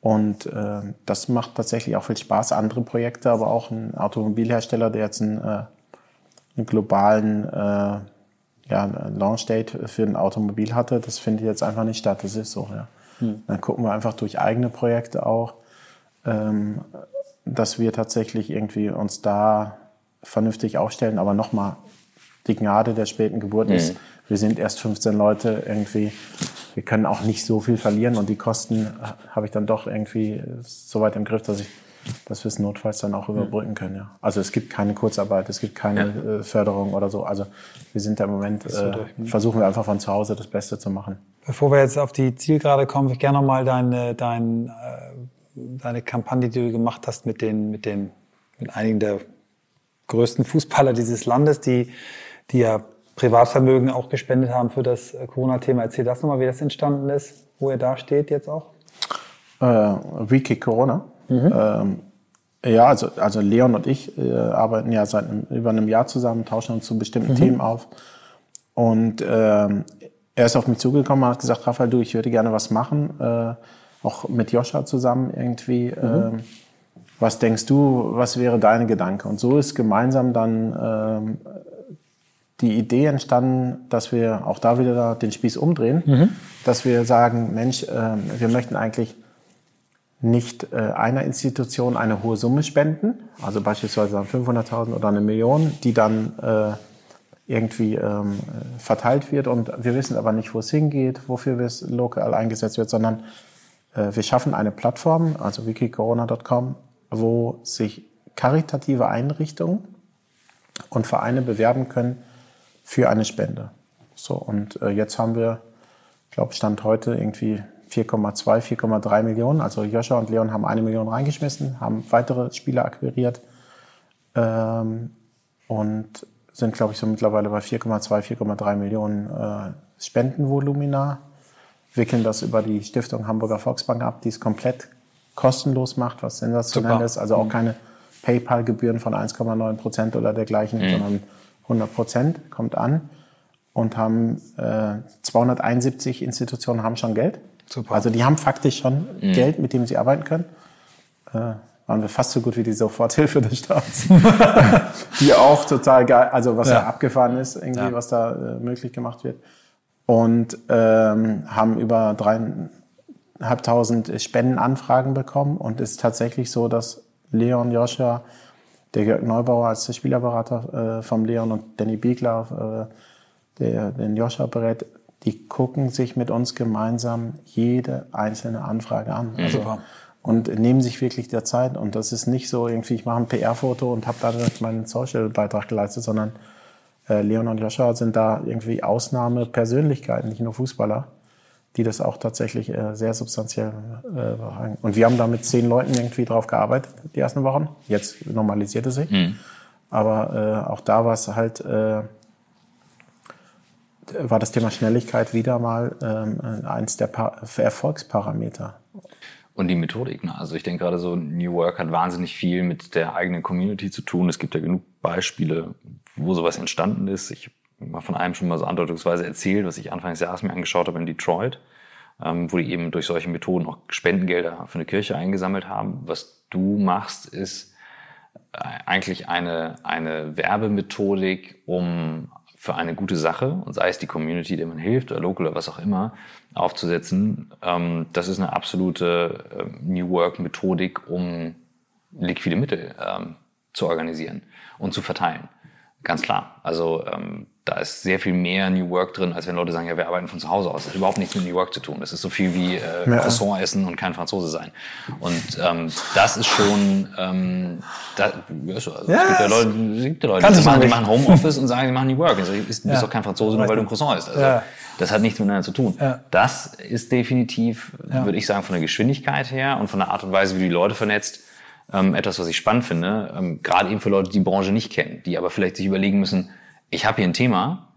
und äh, das macht tatsächlich auch viel Spaß. Andere Projekte, aber auch ein Automobilhersteller, der jetzt einen, äh, einen globalen äh, ja, Launch Date für ein Automobil hatte, das findet jetzt einfach nicht statt. Das ist so. Ja. Hm. Dann gucken wir einfach durch eigene Projekte auch. Ähm, dass wir tatsächlich irgendwie uns da vernünftig aufstellen. Aber nochmal, die Gnade der späten Geburt mhm. ist, wir sind erst 15 Leute irgendwie. Wir können auch nicht so viel verlieren und die Kosten äh, habe ich dann doch irgendwie so weit im Griff, dass ich dass wir es notfalls dann auch mhm. überbrücken können. Ja. Also es gibt keine Kurzarbeit, es gibt keine ja. äh, Förderung oder so. Also wir sind da im Moment, äh, versuchen wir einfach von zu Hause das Beste zu machen. Bevor wir jetzt auf die Zielgerade kommen, ich gerne nochmal dein, dein äh, deine Kampagne, die du gemacht hast mit den, mit den, mit einigen der größten Fußballer dieses Landes, die, die ja Privatvermögen auch gespendet haben für das äh, Corona-Thema. Erzähl das nochmal, wie das entstanden ist, wo er da steht jetzt auch. Äh, Wiki Corona. Mhm. Ähm, ja, also, also Leon und ich äh, arbeiten ja seit einem, über einem Jahr zusammen, tauschen uns zu bestimmten mhm. Themen auf. Und ähm, er ist auf mich zugekommen und hat gesagt, Raphael, du, ich würde gerne was machen. Äh, auch mit Joscha zusammen irgendwie. Mhm. Äh, was denkst du, was wäre deine Gedanke? Und so ist gemeinsam dann äh, die Idee entstanden, dass wir auch da wieder den Spieß umdrehen, mhm. dass wir sagen, Mensch, äh, wir möchten eigentlich nicht äh, einer Institution eine hohe Summe spenden, also beispielsweise 500.000 oder eine Million, die dann äh, irgendwie ähm, verteilt wird und wir wissen aber nicht, wo es hingeht, wofür es lokal eingesetzt wird, sondern wir schaffen eine Plattform, also wikicorona.com, wo sich karitative Einrichtungen und Vereine bewerben können für eine Spende. So, und äh, jetzt haben wir, ich glaube, Stand heute irgendwie 4,2, 4,3 Millionen. Also Joscha und Leon haben eine Million reingeschmissen, haben weitere Spieler akquiriert ähm, und sind, glaube ich, so mittlerweile bei 4,2, 4,3 Millionen äh, Spendenvolumina wickeln das über die Stiftung Hamburger Volksbank ab, die es komplett kostenlos macht, was sensationell Super. ist. Also auch mhm. keine PayPal-Gebühren von 1,9 Prozent oder dergleichen, mhm. sondern 100 Prozent kommt an und haben äh, 271 Institutionen haben schon Geld. Super. Also die haben faktisch schon mhm. Geld, mit dem sie arbeiten können. Äh, waren wir fast so gut wie die Soforthilfe des Staats, [LAUGHS] die auch total geil, also was ja, ja abgefahren ist, irgendwie, ja. was da äh, möglich gemacht wird und ähm, haben über dreieinhalbtausend Spendenanfragen bekommen. Und es ist tatsächlich so, dass Leon Joshua, der Jörg Neubauer als der Spielerberater äh, vom Leon und Danny Biegler, äh, der den Joshua berät, die gucken sich mit uns gemeinsam jede einzelne Anfrage an. Mhm. Also, und nehmen sich wirklich der Zeit. Und das ist nicht so irgendwie, ich mache ein PR-Foto und habe dadurch meinen Social-Beitrag geleistet, sondern äh, Leon und Joshua sind da irgendwie Ausnahmepersönlichkeiten, nicht nur Fußballer, die das auch tatsächlich äh, sehr substanziell äh, Und wir haben da mit zehn Leuten irgendwie drauf gearbeitet, die ersten Wochen. Jetzt normalisierte sich. Mhm. Aber äh, auch da war es halt, äh, war das Thema Schnelligkeit wieder mal ähm, eins der pa Erfolgsparameter. Und die Methodik. Ne? Also ich denke gerade so, New Work hat wahnsinnig viel mit der eigenen Community zu tun. Es gibt ja genug Beispiele, wo sowas entstanden ist. Ich habe mal von einem schon mal so andeutungsweise erzählt, was ich Anfang des Jahres mir angeschaut habe in Detroit, ähm, wo die eben durch solche Methoden auch Spendengelder für eine Kirche eingesammelt haben. Was du machst, ist äh, eigentlich eine, eine Werbemethodik, um für eine gute Sache, und sei es die Community, der man hilft oder local oder was auch immer, aufzusetzen. Ähm, das ist eine absolute äh, New Work-Methodik, um liquide Mittel ähm, zu organisieren und zu verteilen. Ganz klar. Also ähm, da ist sehr viel mehr New Work drin, als wenn Leute sagen, ja, wir arbeiten von zu Hause aus. Das hat überhaupt nichts mit New Work zu tun. Das ist so viel wie äh, ja. Croissant essen und kein Franzose sein. Und ähm, das ist schon, ähm, da, also, ja, es gibt ja Leute, es gibt ja Leute die, machen, die machen Homeoffice und sagen, die machen New Work. Also, du bist ja. doch kein Franzose, nur weil du ein Croissant isst. Also, ja. Das hat nichts miteinander zu tun. Das ist definitiv, würde ich sagen, von der Geschwindigkeit her und von der Art und Weise, wie du die Leute vernetzt, ähm, etwas, was ich spannend finde. Ähm, gerade eben für Leute, die die Branche nicht kennen, die aber vielleicht sich überlegen müssen, ich habe hier ein Thema,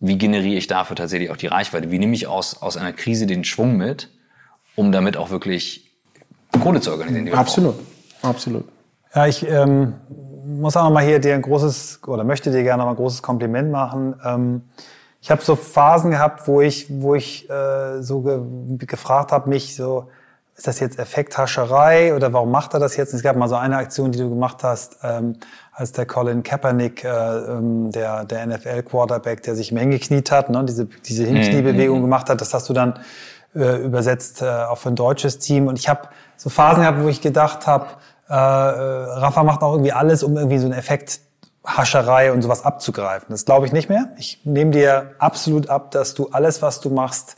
wie generiere ich dafür tatsächlich auch die Reichweite? Wie nehme ich aus, aus einer Krise den Schwung mit, um damit auch wirklich Kohle zu organisieren? absolut, absolut. Ja, ich ähm, muss auch noch mal hier dir ein großes, oder möchte dir gerne mal ein großes Kompliment machen. Ähm, ich habe so Phasen gehabt, wo ich, wo ich äh, so ge gefragt habe, mich so, ist das jetzt Effekthascherei oder warum macht er das jetzt? Es gab mal so eine Aktion, die du gemacht hast, ähm, als der Colin Kaepernick, äh, ähm, der, der NFL-Quarterback, der sich im gekniet hat, ne, diese, diese Hinkniebewegung mhm. gemacht hat, das hast du dann äh, übersetzt äh, auch für ein deutsches Team. Und ich habe so Phasen gehabt, wo ich gedacht habe, äh, äh, Rafa macht auch irgendwie alles, um irgendwie so einen Effekt Hascherei und sowas abzugreifen. Das glaube ich nicht mehr. Ich nehme dir absolut ab, dass du alles, was du machst,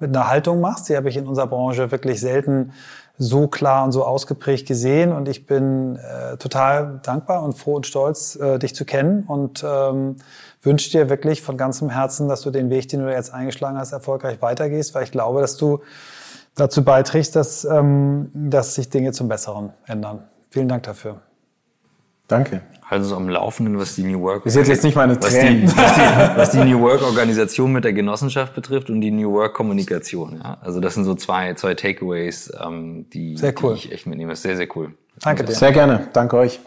mit einer Haltung machst. Die habe ich in unserer Branche wirklich selten so klar und so ausgeprägt gesehen. Und ich bin äh, total dankbar und froh und stolz, äh, dich zu kennen und ähm, wünsche dir wirklich von ganzem Herzen, dass du den Weg, den du jetzt eingeschlagen hast, erfolgreich weitergehst, weil ich glaube, dass du dazu beiträgst, dass, ähm, dass sich Dinge zum Besseren ändern. Vielen Dank dafür. Danke. Also so am Laufenden, was die New Work... Ist jetzt, nicht meine Tränen. Was die, was, die, was die New Work-Organisation mit der Genossenschaft betrifft und die New Work-Kommunikation. Ja? Also das sind so zwei, zwei Takeaways, ähm, die, cool. die ich echt mitnehme. Das ist sehr, sehr cool. Danke dir. Sehr gerne. Danke euch.